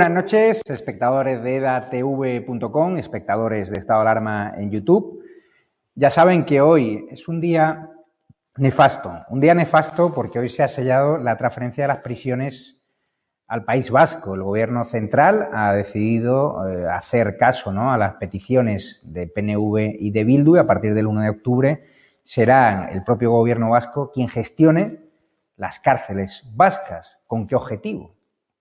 Buenas noches, espectadores de edatv.com, espectadores de Estado de Alarma en YouTube. Ya saben que hoy es un día nefasto, un día nefasto porque hoy se ha sellado la transferencia de las prisiones al País Vasco. El gobierno central ha decidido eh, hacer caso ¿no? a las peticiones de PNV y de Bildu y a partir del 1 de octubre será el propio gobierno vasco quien gestione las cárceles vascas. ¿Con qué objetivo?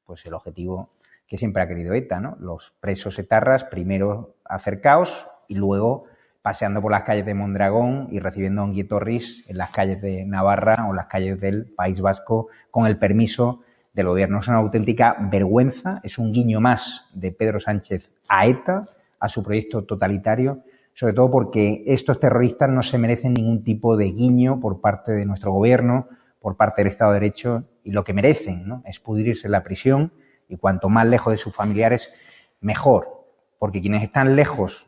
Pues el objetivo que siempre ha querido ETA, ¿no? Los presos etarras primero acercaos y luego paseando por las calles de Mondragón y recibiendo a un guietorris en las calles de Navarra o las calles del País Vasco con el permiso del gobierno. Es una auténtica vergüenza, es un guiño más de Pedro Sánchez a ETA, a su proyecto totalitario, sobre todo porque estos terroristas no se merecen ningún tipo de guiño por parte de nuestro gobierno, por parte del Estado de Derecho, y lo que merecen ¿no? es pudrirse en la prisión y cuanto más lejos de sus familiares, mejor. Porque quienes están lejos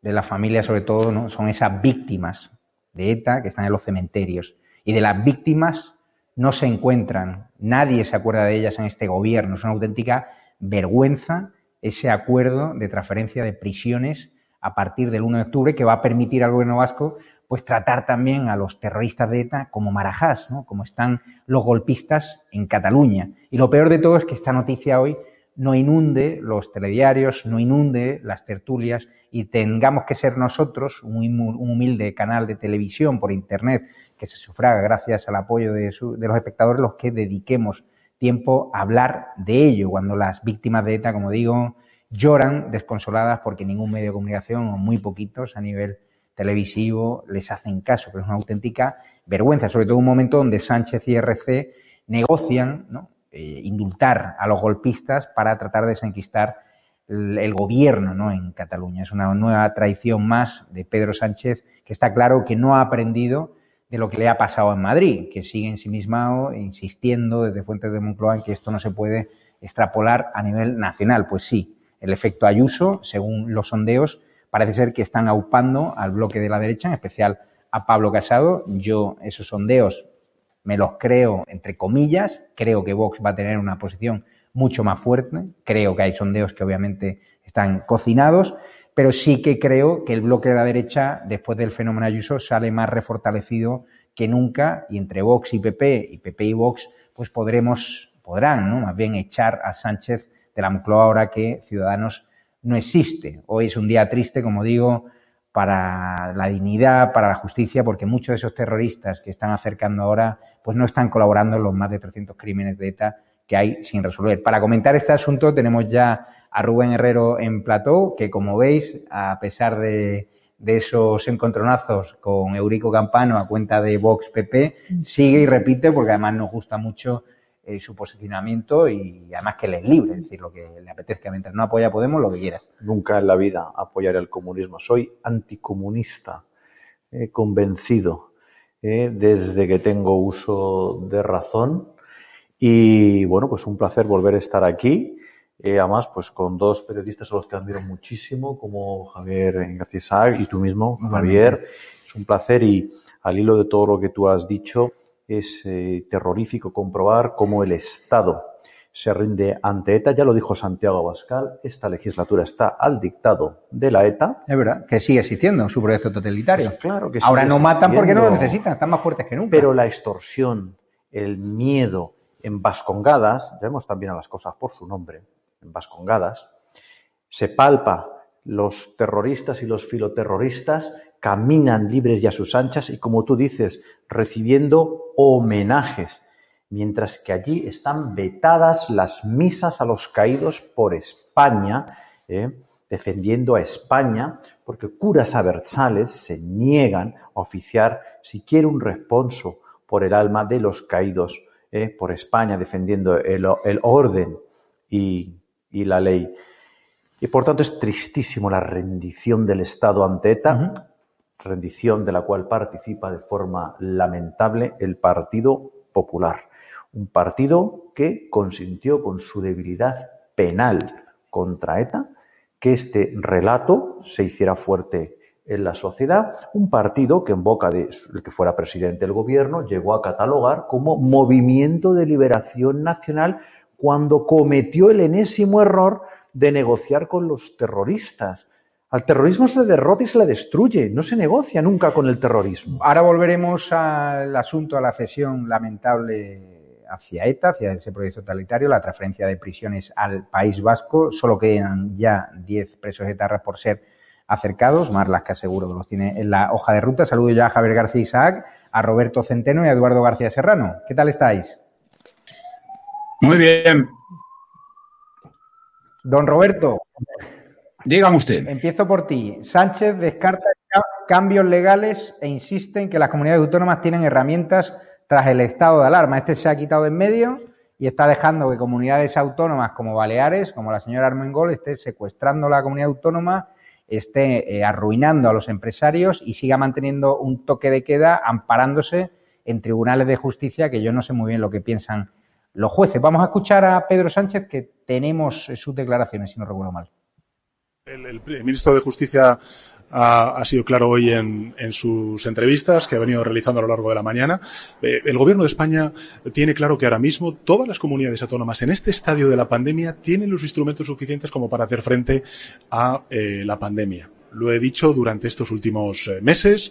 de la familia, sobre todo, ¿no? son esas víctimas de ETA que están en los cementerios. Y de las víctimas no se encuentran, nadie se acuerda de ellas en este gobierno. Es una auténtica vergüenza ese acuerdo de transferencia de prisiones a partir del 1 de octubre que va a permitir al gobierno vasco pues tratar también a los terroristas de ETA como marajás, ¿no? como están los golpistas en Cataluña. Y lo peor de todo es que esta noticia hoy no inunde los telediarios, no inunde las tertulias y tengamos que ser nosotros, un humilde canal de televisión por Internet que se sufraga gracias al apoyo de, de los espectadores, los que dediquemos tiempo a hablar de ello, cuando las víctimas de ETA, como digo, lloran desconsoladas porque ningún medio de comunicación, o muy poquitos a nivel televisivo les hacen caso, pero es una auténtica vergüenza, sobre todo en un momento donde Sánchez y RC negocian eh, indultar a los golpistas para tratar de desenquistar el, gobierno ¿no? en Cataluña. Es una nueva traición más de Pedro Sánchez que está claro que no ha aprendido de lo que le ha pasado en Madrid, que sigue ensimismado, insistiendo desde fuentes de Moncloa en que esto no se puede extrapolar a nivel nacional. Pues sí, el efecto Ayuso, según los sondeos, parece ser que están aupando al bloque de la derecha, en especial a Pablo Casado. Yo esos sondeos me los creo entre comillas, creo que Vox va a tener una posición mucho más fuerte, creo que hay sondeos que obviamente están cocinados, pero sí que creo que el bloque de la derecha, después del fenómeno Ayuso, sale más refortalecido que nunca y entre Vox y PP y PP y Vox, pues podremos, podrán, ¿no? Más bien echar a Sánchez de la Moncloa ahora que Ciudadanos no existe. Hoy es un día triste, como digo, para la dignidad, para la justicia, porque muchos de esos terroristas que están acercando ahora, pues no están colaborando en los más de 300 crímenes de ETA que hay sin resolver. Para comentar este asunto tenemos ya a Rubén Herrero en plató, que como veis, a pesar de, esos encontronazos con Eurico Campano a cuenta de Vox PP, sigue y repite porque además nos gusta mucho eh, su posicionamiento y además que él es libre, es decir, lo que le apetezca. Mientras no apoya a Podemos, lo que quieras. Nunca en la vida apoyaré al comunismo. Soy anticomunista, eh, convencido, eh, desde que tengo uso de razón. Y bueno, pues un placer volver a estar aquí. además, pues con dos periodistas a los que admiro muchísimo, como Javier García y tú mismo, Javier. Es un placer y al hilo de todo lo que tú has dicho, es eh, terrorífico comprobar cómo el Estado se rinde ante ETA. Ya lo dijo Santiago Abascal, esta legislatura está al dictado de la ETA. Es verdad, que sigue existiendo su proyecto totalitario. Pues claro que Ahora no matan porque no lo necesitan, están más fuertes que nunca. Pero la extorsión, el miedo en Vascongadas, vemos también a las cosas por su nombre, en Vascongadas, se palpa los terroristas y los filoterroristas caminan libres y a sus anchas y, como tú dices, recibiendo homenajes, mientras que allí están vetadas las misas a los caídos por España, ¿eh? defendiendo a España, porque curas abertzales se niegan a oficiar siquiera un responso por el alma de los caídos ¿eh? por España, defendiendo el, orden y, la ley. Y por tanto es tristísimo la rendición del Estado ante ETA, rendición de la cual participa de forma lamentable el Partido Popular, un partido que consintió con su debilidad penal contra ETA que este relato se hiciera fuerte en la sociedad, un partido que en boca de el que fuera presidente del gobierno llegó a catalogar como movimiento de liberación nacional cuando cometió el enésimo error de negociar con los terroristas al terrorismo se le derrota y se le destruye, no se negocia nunca con el terrorismo. Ahora volveremos al asunto, a la cesión lamentable hacia ETA, hacia ese proyecto totalitario, la transferencia de prisiones al País Vasco. Solo quedan ya 10 presos etarras por ser acercados, más las que aseguro que los tiene en la hoja de ruta. Saludo ya a Javier García Isaac, a Roberto Centeno y a Eduardo García Serrano. ¿Qué tal estáis? Muy bien. Don Roberto, Dígame usted. Empiezo por ti. Sánchez descarta cambios legales e insiste en que las comunidades autónomas tienen herramientas tras el estado de alarma. Este se ha quitado en medio y está dejando que comunidades autónomas como Baleares, como la señora Armengol, esté secuestrando la comunidad autónoma, esté eh, arruinando a los empresarios y siga manteniendo un toque de queda amparándose en tribunales de justicia que yo no sé muy bien lo que piensan los jueces. Vamos a escuchar a Pedro Sánchez que tenemos sus declaraciones, si no recuerdo mal. El, ministro de Justicia ha, sido claro hoy en, sus entrevistas que ha venido realizando a lo largo de la mañana. Eh, el Gobierno de España tiene claro que ahora mismo todas las comunidades autónomas en este estadio de la pandemia tienen los instrumentos suficientes como para hacer frente a eh, la pandemia. Lo he dicho durante estos últimos eh, meses.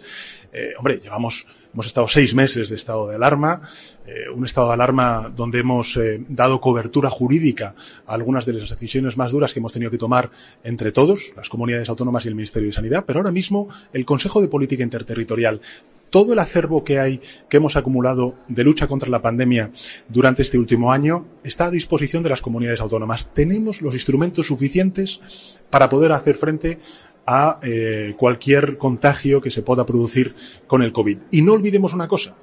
hombre, llevamos Hemos estado seis meses de estado de alarma, eh, un estado de alarma donde hemos eh, dado cobertura jurídica a algunas de las decisiones más duras que hemos tenido que tomar entre todos, las comunidades autónomas y el Ministerio de Sanidad, pero ahora mismo el Consejo de Política Interterritorial todo el acervo que hay, que hemos acumulado de lucha contra la pandemia durante este último año, está a disposición de las comunidades autónomas. Tenemos los instrumentos suficientes para poder hacer frente a eh, cualquier contagio que se pueda producir con el COVID. Y no olvidemos una cosa.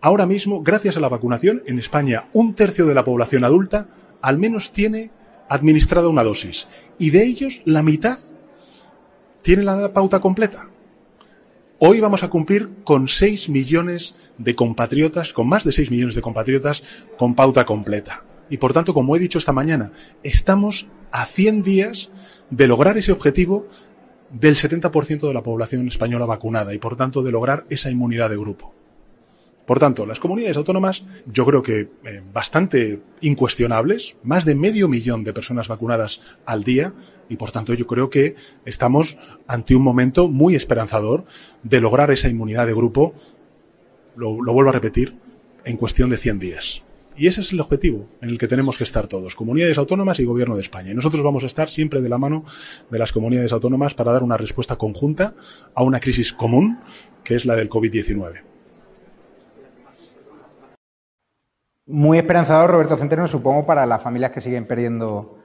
Ahora mismo, gracias a la vacunación, en España un tercio de la población adulta al menos tiene administrada una dosis. Y de ellos, la mitad tiene la pauta completa. Hoy vamos a cumplir con 6 millones de compatriotas, con más de 6 millones de compatriotas con pauta completa. Y por tanto, como he dicho esta mañana, estamos a 100 días de lograr ese objetivo del 70% de la población española vacunada y por tanto de lograr esa inmunidad de grupo. Por tanto, las comunidades autónomas yo creo que eh, bastante incuestionables, más de medio millón de personas vacunadas al día y por tanto yo creo que estamos ante un momento muy esperanzador de lograr esa inmunidad de grupo, lo, lo vuelvo a repetir, en cuestión de 100 días. Y ese es el objetivo en el que tenemos que estar todos, comunidades autónomas y gobierno de España. Y nosotros vamos a estar siempre de la mano de las comunidades autónomas para dar una respuesta conjunta a una crisis común, que es la del COVID-19. Muy esperanzador, Roberto Centeno, supongo, para las familias que siguen perdiendo.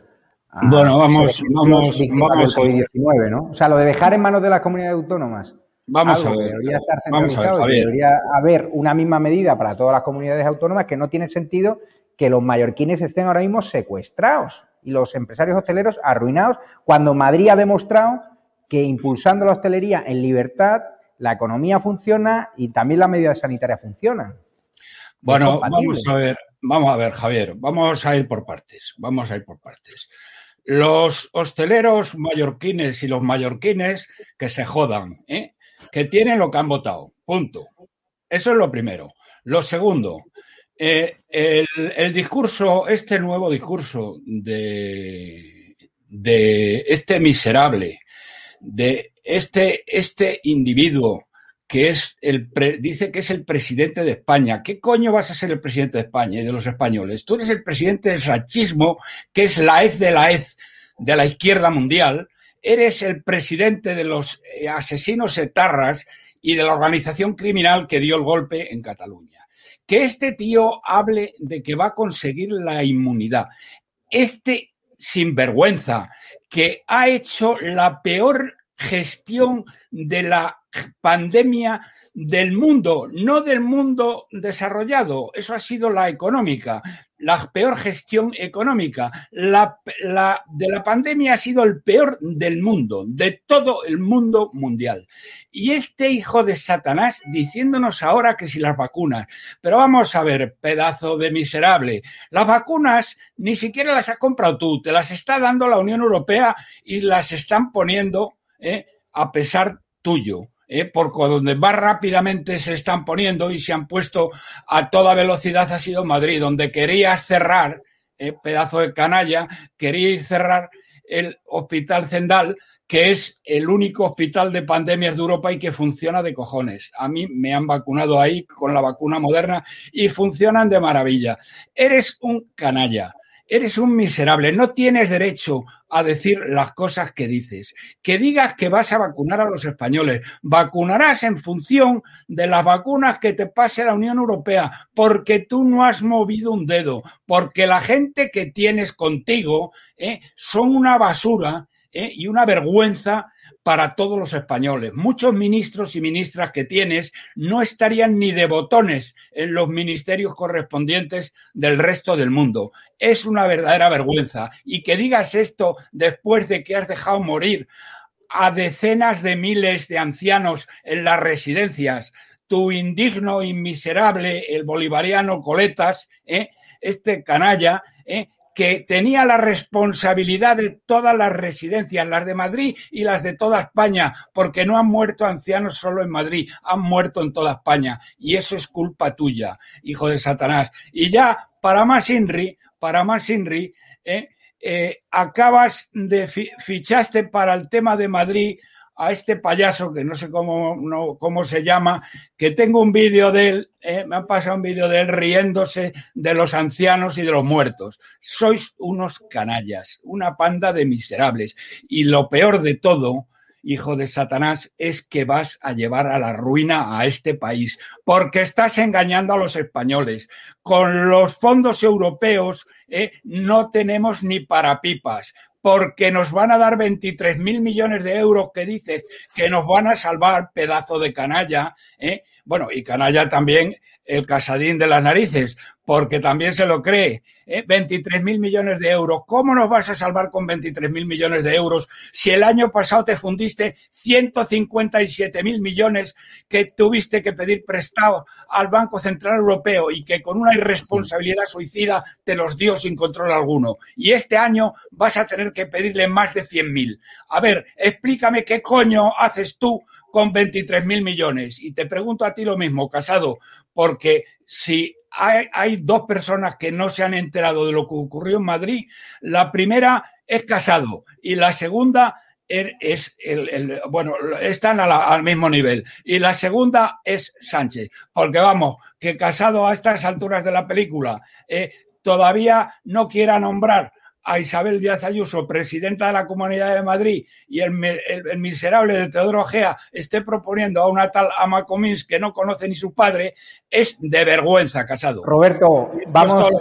bueno, vamos, vamos, vamos. COVID-19, ¿no? O sea, lo de dejar en manos de las comunidades autónomas. Vamos a ver. Debería estar centralizado debería haber una misma medida para todas las comunidades autónomas que no tiene sentido que los mallorquines estén ahora mismo secuestrados y los empresarios hosteleros arruinados, cuando Madrid ha demostrado que impulsando la hostelería en libertad, la economía funciona y también las medidas sanitarias funcionan. Bueno, vamos a ver, vamos a ver, Javier, vamos a ir por partes, vamos a ir por partes. Los hosteleros mallorquines y los mallorquines que se jodan, ¿eh? Que tienen lo que han votado, punto. Eso es lo primero. Lo segundo, eh, el, discurso, este nuevo discurso de, de este miserable, de este, este individuo que es el dice que es el presidente de España. ¿Qué coño vas a ser el presidente de España y de los españoles? Tú eres el presidente del sachismo, que es la hez de la hez de la izquierda mundial. Eres el presidente de los eh, asesinos etarras y de la organización criminal que dio el golpe en Cataluña. Que este tío hable de que va a conseguir la inmunidad. Este sinvergüenza que ha hecho la peor gestión de la pandemia del mundo, no del mundo desarrollado. Eso ha sido la económica, la peor gestión económica. La, de la pandemia ha sido el peor del mundo, de todo el mundo mundial. Y este hijo de Satanás diciéndonos ahora que si las vacunas. Pero vamos a ver, pedazo de miserable. Las vacunas ni siquiera las ha comprado tú, te las está dando la Unión Europea y las están poniendo ¿eh? a pesar tuyo. ¿Eh? porque donde más rápidamente se están poniendo y se han puesto a toda velocidad ha sido Madrid, donde querías cerrar, ¿eh? pedazo de canalla, queríais cerrar el hospital Zendal, que es el único hospital de pandemias de Europa y que funciona de cojones. A mí me han vacunado ahí con la vacuna moderna y funcionan de maravilla. Eres un canalla. Eres un miserable, no tienes derecho a decir las cosas que dices. Que digas que vas a vacunar a los españoles. Vacunarás en función de las vacunas que te pase la Unión Europea, porque tú no has movido un dedo, porque la gente que tienes contigo eh, son una basura eh, y una vergüenza para todos los españoles. Muchos ministros y ministras que tienes no estarían ni de botones en los ministerios correspondientes del resto del mundo. Es una verdadera vergüenza. Y que digas esto después de que has dejado morir a decenas de miles de ancianos en las residencias, tu indigno y miserable, el bolivariano Coletas, ¿eh? este canalla, ¿eh? Que tenía la responsabilidad de todas las residencias, las de Madrid y las de toda España, porque no han muerto ancianos solo en Madrid, han muerto en toda España. Y eso es culpa tuya, hijo de Satanás. Y ya, para más Inri, para más Inri, eh, eh, acabas de fichaste para el tema de Madrid a este payaso que no sé cómo, no, cómo se llama, que tengo un vídeo de él, eh, me han pasado un vídeo de él riéndose de los ancianos y de los muertos. Sois unos canallas, una panda de miserables. Y lo peor de todo, hijo de Satanás, es que vas a llevar a la ruina a este país, porque estás engañando a los españoles. Con los fondos europeos eh, no tenemos ni para pipas porque nos van a dar 23 mil millones de euros que dices que nos van a salvar, pedazo de canalla. ¿eh? Bueno, y canalla también el casadín de las narices, porque también se lo cree. ¿eh? 23 mil millones de euros. ¿Cómo nos vas a salvar con 23 mil millones de euros si el año pasado te fundiste 157 mil millones que tuviste que pedir prestado al Banco Central Europeo y que con una irresponsabilidad suicida te los dio sin control alguno? Y este año vas a tener que pedirle más de 100 mil. A ver, explícame qué coño haces tú con 23 mil millones. Y te pregunto a ti lo mismo, Casado, porque si hay, dos personas que no se han enterado de lo que ocurrió en Madrid. La primera es Casado y la segunda es el, bueno, están al mismo nivel. Y la segunda es Sánchez, porque vamos, que Casado a estas alturas de la película eh, todavía no quiera nombrar a Isabel Díaz Ayuso, presidenta de la Comunidad de Madrid, y el, miserable de Teodoro Gea esté proponiendo a una tal Ama Comins que no conoce ni su padre, es de vergüenza, Casado. Roberto, vamos,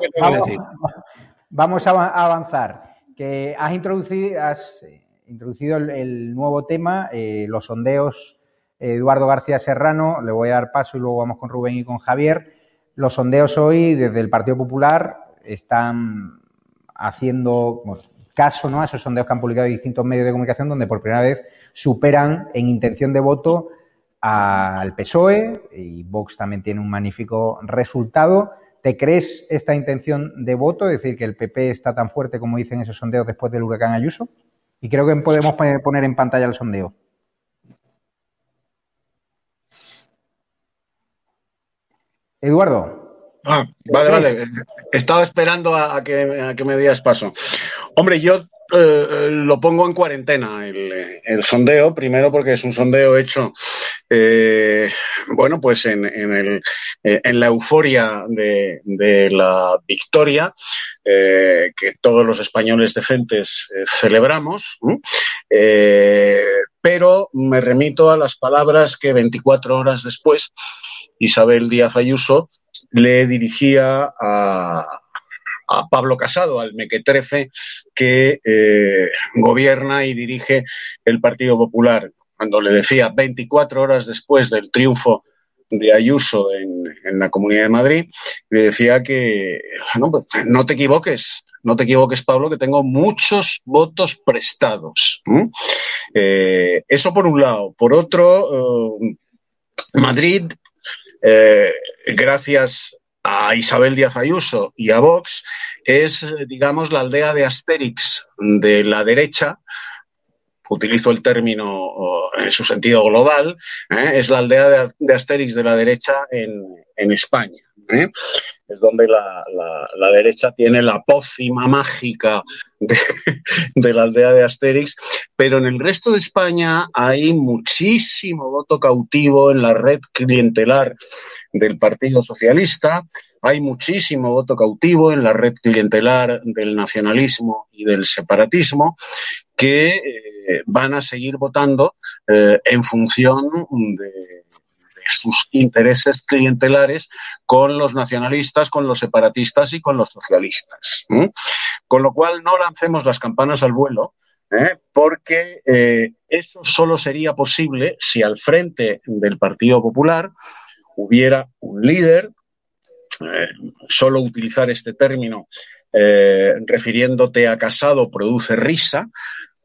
vamos, a avanzar. Que has introducido, has introducido el, nuevo tema, eh, los sondeos. Eduardo García Serrano, le voy a dar paso y luego vamos con Rubén y con Javier. Los sondeos hoy desde el Partido Popular están haciendo caso ¿no? a esos sondeos que han publicado distintos medios de comunicación donde por primera vez superan en intención de voto al PSOE y Vox también tiene un magnífico resultado. ¿Te crees esta intención de voto, es decir, que el PP está tan fuerte como dicen esos sondeos después del huracán Ayuso? Y creo que podemos poner en pantalla el sondeo. Eduardo. Ah, vale, vale. Estaba esperando a, que, me dieras paso. Hombre, yo eh, lo pongo en cuarentena el, sondeo, primero porque es un sondeo hecho, eh, bueno, pues en, en, eh, la euforia de, la victoria que todos los españoles decentes celebramos, pero me remito a las palabras que 24 horas después Isabel Díaz Ayuso le dirigía a, Pablo Casado, al mequetrefe que eh, gobierna y dirige el Partido Popular, cuando le decía 24 horas después del triunfo de Ayuso en, la Comunidad de Madrid, le decía que pues, no, te equivoques, no te equivoques, Pablo, que tengo muchos votos prestados. Eh, eso por un lado. Por otro, eh, Madrid eh, gracias a Isabel Díaz Ayuso y a Vox, es, digamos, la aldea de Asterix de la derecha, utilizo el término en su sentido global, ¿eh? es la aldea de, Asterix de la derecha en, España. ¿eh? Es donde la, derecha tiene la pócima mágica de, la aldea de Asterix, pero en el resto de España hay muchísimo voto cautivo en la red clientelar del Partido Socialista, hay muchísimo voto cautivo en la red clientelar del nacionalismo y del separatismo que eh, van a seguir votando eh, en función de, sus intereses clientelares con los nacionalistas, con los separatistas y con los socialistas. Con lo cual, no lancemos las campanas al vuelo, ¿eh? porque eso solo sería posible si al frente del Partido Popular hubiera un líder solo utilizar este término eh, refiriéndote a Casado produce risa,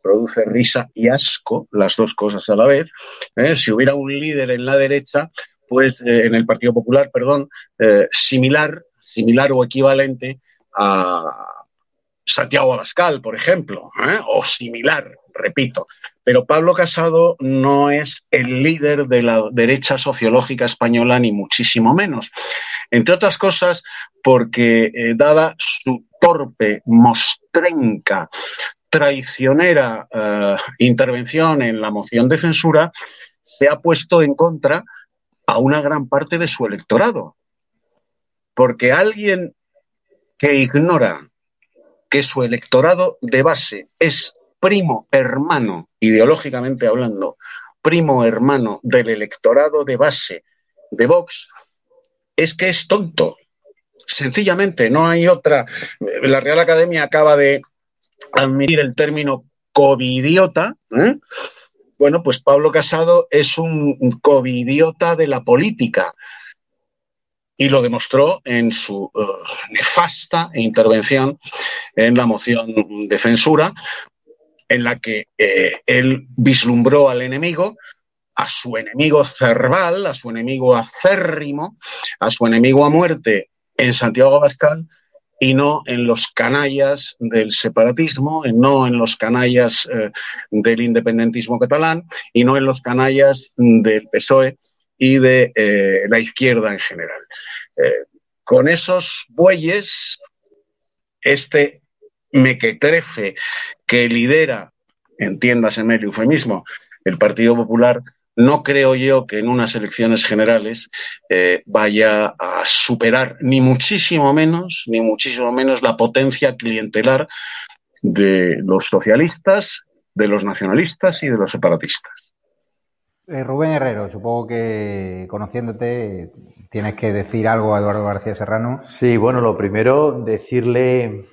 produce risa y asco, las dos cosas a la vez. Eh, si hubiera un líder en la derecha, pues en el Partido Popular, perdón, similar, similar o equivalente a Santiago Abascal, por ejemplo, o similar, repito. Pero Pablo Casado no es el líder de la derecha sociológica española, ni muchísimo menos. Entre otras cosas, porque eh, dada su torpe, mostrenca, traicionera eh, intervención en la moción de censura, se ha puesto en contra a una gran parte de su electorado. Porque alguien que ignora que su electorado de base es primo hermano, ideológicamente hablando, primo hermano del electorado de base de Vox, es que es tonto. Sencillamente, no hay otra. La Real Academia acaba de admitir el término covidiota. ¿eh? Bueno, pues Pablo Casado es un covidiota de la política y lo demostró en su eh, nefasta intervención en la moción de censura, en la que eh, él vislumbró al enemigo, a su enemigo cerval, a su enemigo acérrimo, a su enemigo a muerte en Santiago Abascal y no en los canallas del separatismo, no en los canallas eh, del independentismo catalán y no en los canallas del PSOE y de eh, la izquierda en general. con esos bueyes, este mequetrefe que lidera entiéndaseme el eufemismo, el Partido Popular, no creo yo que en unas elecciones generales eh, vaya a superar ni muchísimo menos, ni muchísimo menos la potencia clientelar de los socialistas, de los nacionalistas y de los separatistas. Eh, Rubén Herrero, supongo que conociéndote tienes que decir algo a Eduardo García Serrano. Sí, bueno, lo primero, decirle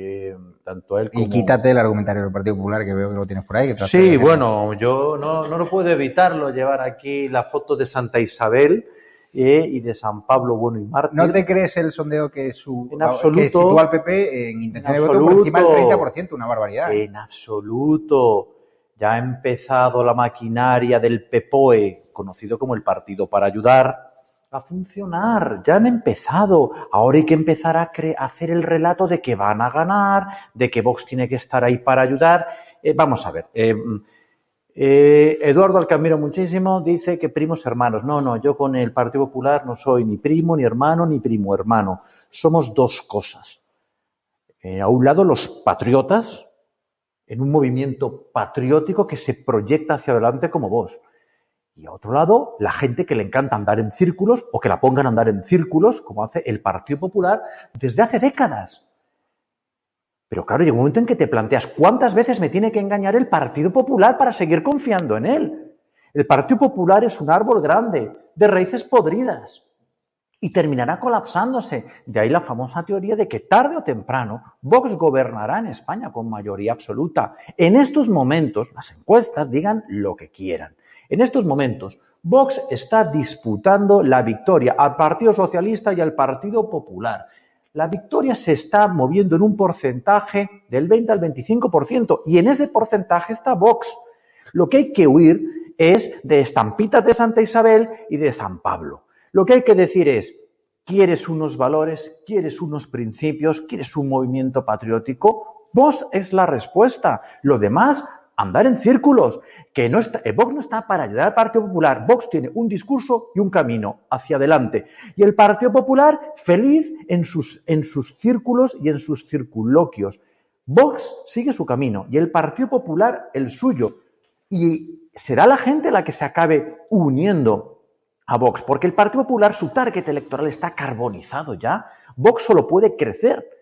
que tanto él como... Y quítate el argumentario del Partido Popular, que veo que lo tienes por ahí. sí, bueno, yo no, no, lo puedo evitarlo, llevar aquí la foto de Santa Isabel eh, y de San Pablo Bueno y Mártir. ¿No te crees el sondeo que, su, en absoluto, que sitúa al PP en intención de voto por encima del 30%? Una barbaridad. En absoluto ya ha empezado la maquinaria del PPOE, conocido como el Partido para Ayudar, a funcionar. Ya han empezado. Ahora hay que empezar a, hacer el relato de que van a ganar, de que Vox tiene que estar ahí para ayudar. Eh, vamos a ver. Eh, eh, Eduardo Alcamiro muchísimo dice que primos hermanos. No, no, yo con el Partido Popular no soy ni primo, ni hermano, ni primo hermano. Somos dos cosas. a un lado los patriotas, en un movimiento patriótico que se proyecta hacia adelante como vos. Y a otro lado, la gente que le encanta andar en círculos o que la pongan a andar en círculos, como hace el Partido Popular desde hace décadas. Pero claro, llega un momento en que te planteas, ¿cuántas veces me tiene que engañar el Partido Popular para seguir confiando en él? El Partido Popular es un árbol grande, de raíces podridas y terminará colapsándose. De ahí la famosa teoría de que tarde o temprano Vox gobernará en España con mayoría absoluta. En estos momentos, las encuestas digan lo que quieran. En estos momentos, Vox está disputando la victoria al Partido Socialista y al Partido Popular. La victoria se está moviendo en un porcentaje del 20 al 25% y en ese porcentaje está Vox. Lo que hay que huir es de estampitas de Santa Isabel y de San Pablo. Lo que hay que decir es, ¿quieres unos valores? ¿Quieres unos principios? ¿Quieres un movimiento patriótico? Vos es la respuesta. Lo demás, andar en círculos. Que no está, eh, Vox no está para ayudar al Partido Popular. Vox tiene un discurso y un camino hacia adelante. Y el Partido Popular feliz en sus, en sus círculos y en sus circunloquios. Vox sigue su camino y el Partido Popular el suyo. Y será la gente la que se acabe uniendo a Vox, porque el Partido Popular, su target electoral está carbonizado ya. Vox solo puede crecer.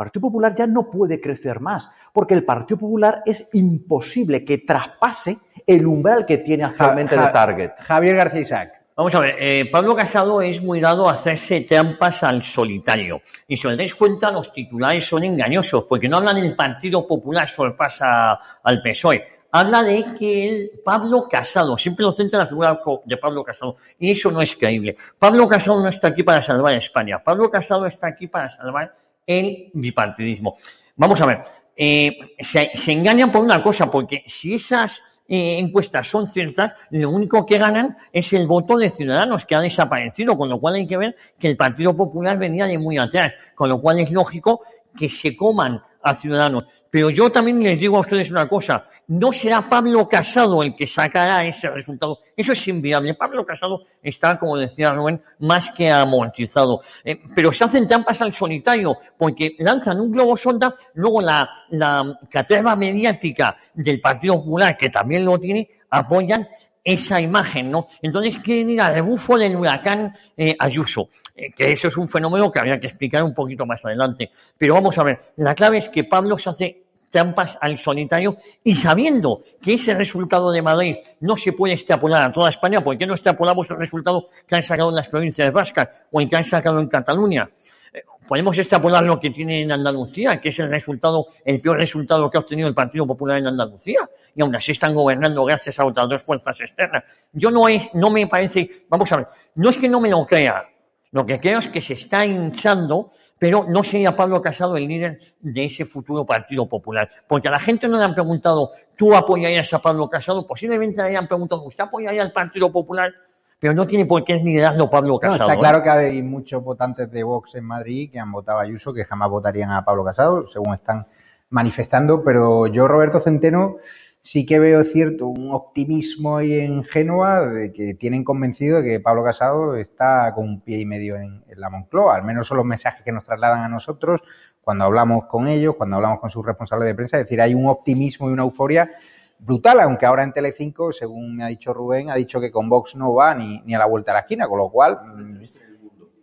Partido Popular ya no puede crecer más, porque el Partido Popular es imposible que traspase el umbral que tiene actualmente de target. Javier García Isaac. Vamos a ver, eh, Pablo Casado es muy dado a hacerse trampas al solitario. Y si os dais cuenta, los titulares son engañosos, porque no hablan del Partido Popular sorpasa al PSOE habla de que el Pablo Casado, siempre lo centra la figura de Pablo Casado, y eso no es creíble. Pablo Casado no está aquí para salvar España, Pablo Casado está aquí para salvar el bipartidismo. Vamos a ver, eh, se, engañan por una cosa, porque si esas eh, encuestas son ciertas, lo único que ganan es el voto de Ciudadanos, que ha desaparecido, con lo cual hay que ver que el Partido Popular venía de muy atrás, con lo cual es lógico que se coman a Ciudadanos. Pero yo también les digo a ustedes una cosa, no será Pablo Casado el que sacará ese resultado. Eso es inviable. Pablo Casado está, como decía Rubén, más que amortizado. Eh, pero se hacen trampas al solitario, porque lanzan un globo sonda, luego la, la caterva mediática del Partido Popular, que también lo tiene, apoyan esa imagen, ¿no? Entonces quieren ir al rebufo del huracán eh, Ayuso, eh, que eso es un fenómeno que habría que explicar un poquito más adelante. Pero vamos a ver, la clave es que Pablo se hace trampas al solitario y sabiendo que ese resultado de Madrid no se puede extrapolar a toda España, ¿por qué no extrapolamos el resultado que han sacado en las provincias vascas o el que han sacado en Cataluña? Eh, podemos extrapolar lo que tiene en Andalucía, que es el resultado, el peor resultado que ha obtenido el Partido Popular en Andalucía, y aún así están gobernando gracias a otras dos fuerzas externas. Yo no es, no me parece, vamos a ver, no es que no me lo crea, lo que creo es que se está hinchando, pero no sería Pablo Casado el líder de ese futuro Partido Popular. Porque a la gente no le han preguntado, ¿tú apoyarías a Pablo Casado? Posiblemente le hayan preguntado, ¿usted apoyaría al Partido Popular? pero no tiene por qué liderarlo Pablo Casado. está claro que hay muchos votantes de Vox en Madrid que han votado a Ayuso que jamás votarían a Pablo Casado, según están manifestando, pero yo, Roberto Centeno, sí que veo cierto un optimismo ahí en Génova de que tienen convencido de que Pablo Casado está con un pie y medio en, la Moncloa, al menos son los mensajes que nos trasladan a nosotros cuando hablamos con ellos, cuando hablamos con sus responsables de prensa, es decir, hay un optimismo y una euforia brutal, aunque ahora en Telecinco, según me ha dicho Rubén, ha dicho que con Vox no va ni, ni a la vuelta a la esquina, con lo cual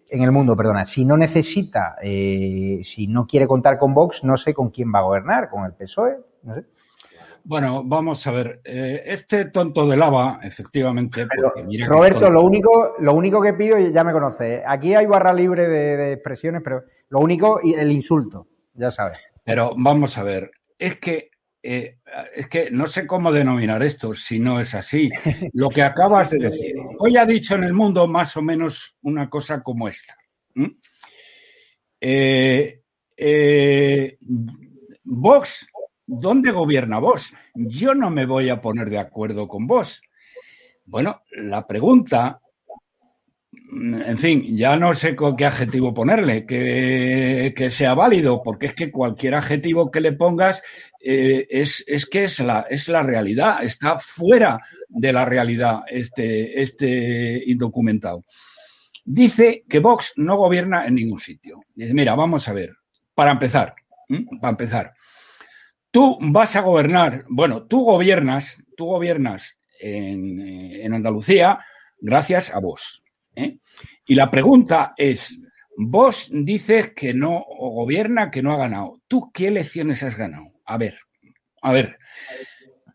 en el mundo, perdona, si no necesita, eh, si no quiere contar con Vox, no sé con quién va a gobernar, con el PSOE, no sé. Bueno, vamos a ver. Eh, este tonto de lava, efectivamente. Roberto, lo único, lo único que pido, ya me conoce, aquí hay barra libre de, expresiones, pero lo único, el insulto, ya sabes. Pero vamos a ver, es que eh, es que no sé cómo denominar esto si no es así. Lo que acabas de decir. Hoy ha dicho en el mundo más o menos una cosa como esta. Eh, Vox ¿Dónde gobierna vos? Yo no me voy a poner de acuerdo con vos. Bueno, la pregunta, en fin, ya no sé con qué adjetivo ponerle, que, sea válido, porque es que cualquier adjetivo que le pongas eh, es, que es la, es la realidad, está fuera de la realidad este, este indocumentado. Dice que Vox no gobierna en ningún sitio. Dice, mira, vamos a ver, para empezar, para empezar. Tú vas a gobernar, bueno, tú gobiernas, tú gobiernas en, eh, Andalucía gracias a vos. ¿eh? Y la pregunta es, vos dices que no gobierna, que no ha ganado. ¿Tú qué elecciones has ganado? A ver, a ver.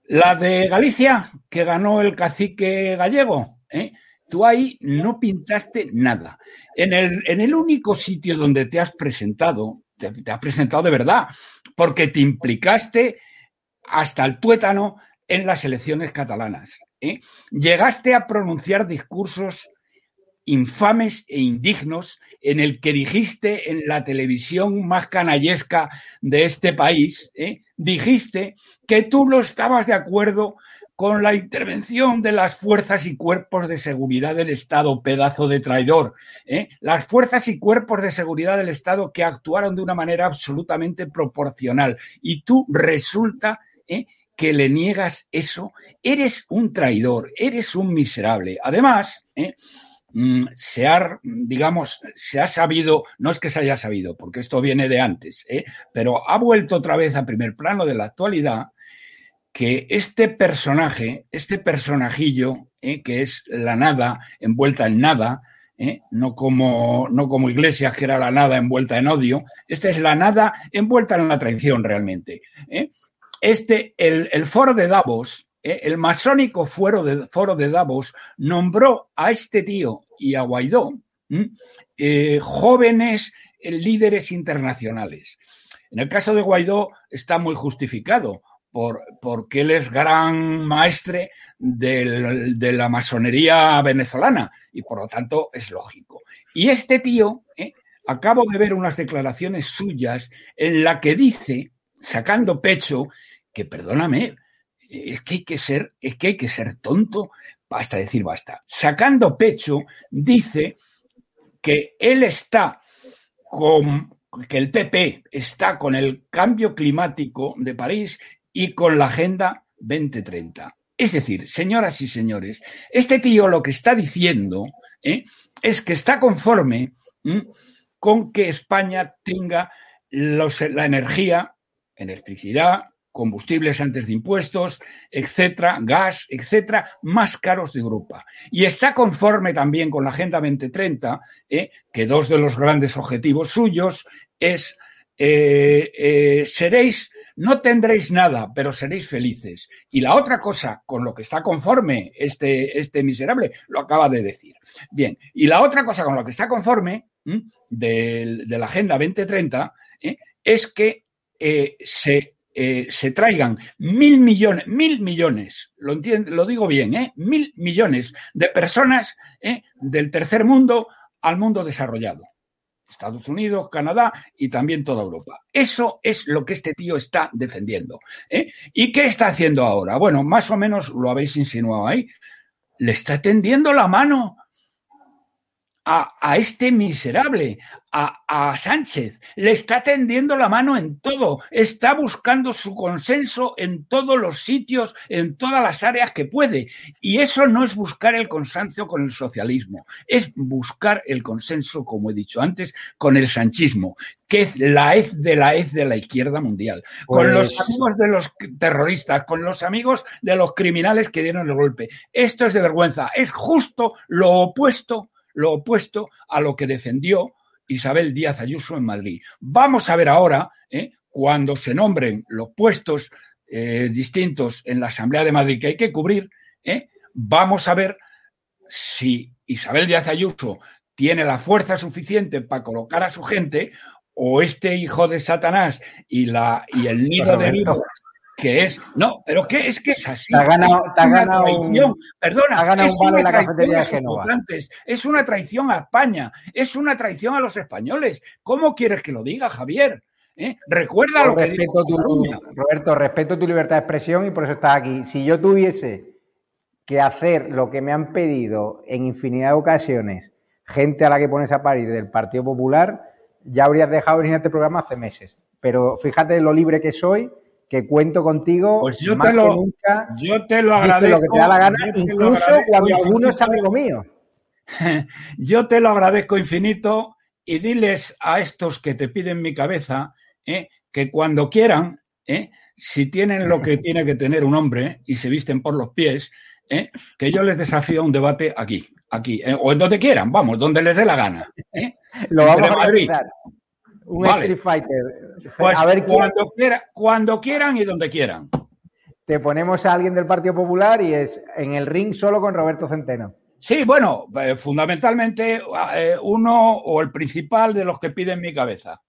La de Galicia, que ganó el cacique gallego, ¿eh? tú ahí no pintaste nada. En el, en el único sitio donde te has presentado, te, has presentado de verdad, porque te implicaste hasta el tuétano en las elecciones catalanas. ¿eh? Llegaste a pronunciar discursos infames e indignos en el que dijiste en la televisión más canallesca de este país, ¿eh? dijiste que tú no estabas de acuerdo con la intervención de las fuerzas y cuerpos de seguridad del Estado, pedazo de traidor. ¿eh? Las fuerzas y cuerpos de seguridad del Estado que actuaron de una manera absolutamente proporcional. Y tú resulta ¿eh? que le niegas eso. Eres un traidor, eres un miserable. Además, ¿eh? mm, se ha, digamos, se ha sabido, no es que se haya sabido, porque esto viene de antes, pero ha vuelto otra vez a primer plano de la actualidad que este personaje, este personajillo, eh, que es la nada envuelta en nada, eh, no, como, no como Iglesias, que era la nada envuelta en odio, esta es la nada envuelta en la traición realmente. Eh. Este, el, foro de Davos, el masónico foro de, foro de Davos, nombró a este tío y a Guaidó jóvenes líderes internacionales. En el caso de Guaidó está muy justificado por, porque él es gran maestre de la masonería venezolana y por lo tanto es lógico. Y este tío, ¿eh? acabo de ver unas declaraciones suyas en la que dice, sacando pecho, que perdóname, es que hay que ser, es que hay que ser tonto, basta decir basta. Sacando pecho, dice que él está con que el PP está con el cambio climático de París y con la Agenda 2030. Es decir, señoras y señores, este tío lo que está diciendo ¿eh? es que está conforme con que España tenga la energía, electricidad, combustibles antes de impuestos, etcétera, gas, etcétera, más caros de Europa. Y está conforme también con la Agenda 2030, ¿eh? que dos de los grandes objetivos suyos es eh, seréis no tendréis nada, pero seréis felices. Y la otra cosa con lo que está conforme este, este miserable, lo acaba de decir. Bien, y la otra cosa con lo que está conforme de, la Agenda 2030 ¿eh? es que eh, se, eh, se, traigan mil millones, mil millones, lo, lo digo bien, mil millones de personas del tercer mundo al mundo desarrollado. Estados Unidos, Canadá y también toda Europa. Eso es lo que este tío está defendiendo. ¿eh? ¿Y qué está haciendo ahora? Bueno, más o menos lo habéis insinuado ahí. Le está tendiendo la mano a, este miserable, a, a, Sánchez. Le está tendiendo la mano en todo, está buscando su consenso en todos los sitios, en todas las áreas que puede. Y eso no es buscar el consenso con el socialismo, es buscar el consenso, como he dicho antes, con el sanchismo, que es la hez de la hez de la izquierda mundial, con los Pues- amigos de los terroristas, con los amigos de los criminales que dieron el golpe. Esto es de vergüenza, es justo lo opuesto lo opuesto a lo que defendió Isabel Díaz Ayuso en Madrid. Vamos a ver ahora, ¿eh? cuando se nombren los puestos eh, distintos en la Asamblea de Madrid que hay que cubrir, ¿eh? vamos a ver si Isabel Díaz Ayuso tiene la fuerza suficiente para colocar a su gente o este hijo de Satanás y, la, y el nido de Roberto. víboras que es no, pero que es que es así. Ha ganado- es una ganado un- traición. Perdona, ha ganado es un una traición a de sus Génova. votantes, es una traición a España, es una traición a los españoles. ¿Cómo quieres que lo diga, Javier? ¿Eh? Recuerda lo que dijo tu. Roberto, respeto tu libertad de expresión y por eso estás aquí. Si yo tuviese que hacer lo que me han pedido en infinidad de ocasiones, gente a la que pones a parir del Partido Popular, ya habrías dejado venir a este programa hace meses. Pero fíjate lo libre que soy, que cuento contigo Pues yo más te lo- que nunca. Yo te lo agradezco. lo que te da la gana, incluso cuando alguno es infinito. amigo mío. Yo te lo agradezco infinito y diles a estos que te piden mi cabeza ¿eh? que cuando quieran, ¿eh? si tienen lo que tiene que tener un hombre y se visten por los pies, ¿eh? que yo les desafío a un debate aquí, aquí, o en donde quieran, vamos, donde les dé la gana. Lo vamos Entre a Madrid. Un Vale. Street Fighter. Pues a ver quién, cuando, quiera- cuando quieran y donde quieran. te ponemos a alguien del Partido Popular y es en el ring solo con Roberto Centeno. Sí, bueno, eh, fundamentalmente eh, uno o el principal de los que piden mi cabeza.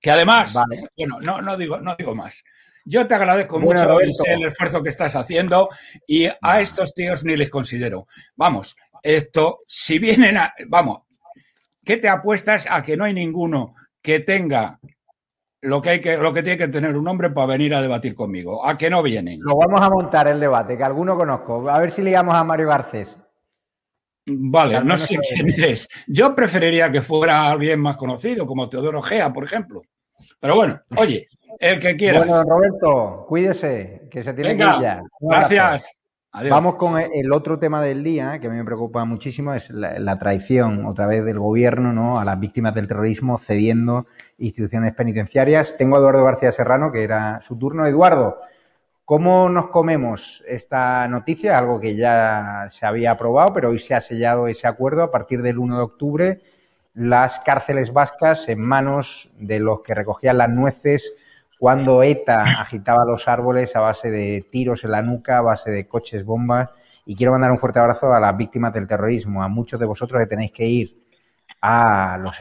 Que además, Vale. bueno, no, no, digo, no digo más. Yo te agradezco Bueno, mucho Roberto. el esfuerzo que estás haciendo y a estos tíos ni les considero. Vamos, esto, si vienen a. Vamos, ¿qué te apuestas a que no hay ninguno que tenga lo que, hay que, lo que tiene que tener un hombre para venir a debatir conmigo? ¿A que no vienen? Lo vamos a montar el debate, que alguno conozco. A ver si le llamamos a Mario Garcés. Vale, Al no sé quién es. Yo preferiría que fuera alguien más conocido, como Teodoro Gea, por ejemplo. Pero bueno, oye, el que quiera. Bueno, Roberto, cuídese, que se tiene Venga, que ir ya. Gracias. Vamos con el otro tema del día, que a mí me preocupa muchísimo, es la, la traición otra vez del gobierno ¿no? a las víctimas del terrorismo cediendo instituciones penitenciarias. Tengo a Eduardo García Serrano, que era su turno. Eduardo, ¿cómo nos comemos esta noticia? Algo que ya se había aprobado, pero hoy se ha sellado ese acuerdo. A partir del 1 de octubre, las cárceles vascas en manos de los que recogían las nueces cuando ETA agitaba los árboles a base de tiros en la nuca, a base de coches bombas. Y quiero mandar un fuerte abrazo a las víctimas del terrorismo, a muchos de vosotros que tenéis que ir a los,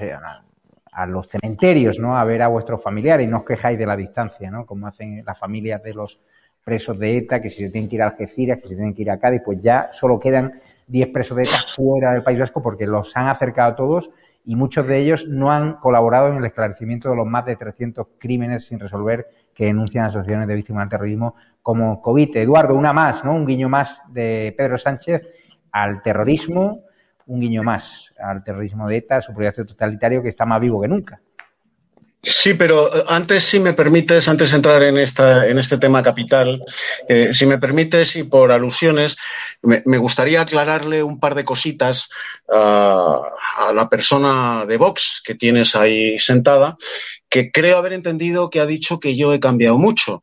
los cementerios, ¿no? A ver a vuestros familiares y no os quejáis de la distancia, ¿no? Como hacen las familias de los presos de ETA, que si se tienen que ir a Algeciras, que si tienen que ir a Cádiz, pues ya solo quedan 10 presos de ETA fuera del País Vasco porque los han acercado a todos y muchos de ellos no han colaborado en el esclarecimiento de los más de 300 crímenes sin resolver que denuncian asociaciones de víctimas del terrorismo como COVID. Eduardo, una más, ¿no? Un guiño más de Pedro Sánchez al terrorismo, un guiño más al terrorismo de ETA, su proyecto totalitario que está más vivo que nunca. Sí, pero eh, antes, si me permites, antes de entrar en, esta, en este tema capital, eh, si me permites y por alusiones, me, me gustaría aclararle un par de cositas a, a la persona de Vox que tienes ahí sentada, que creo haber entendido que ha dicho que yo he cambiado mucho.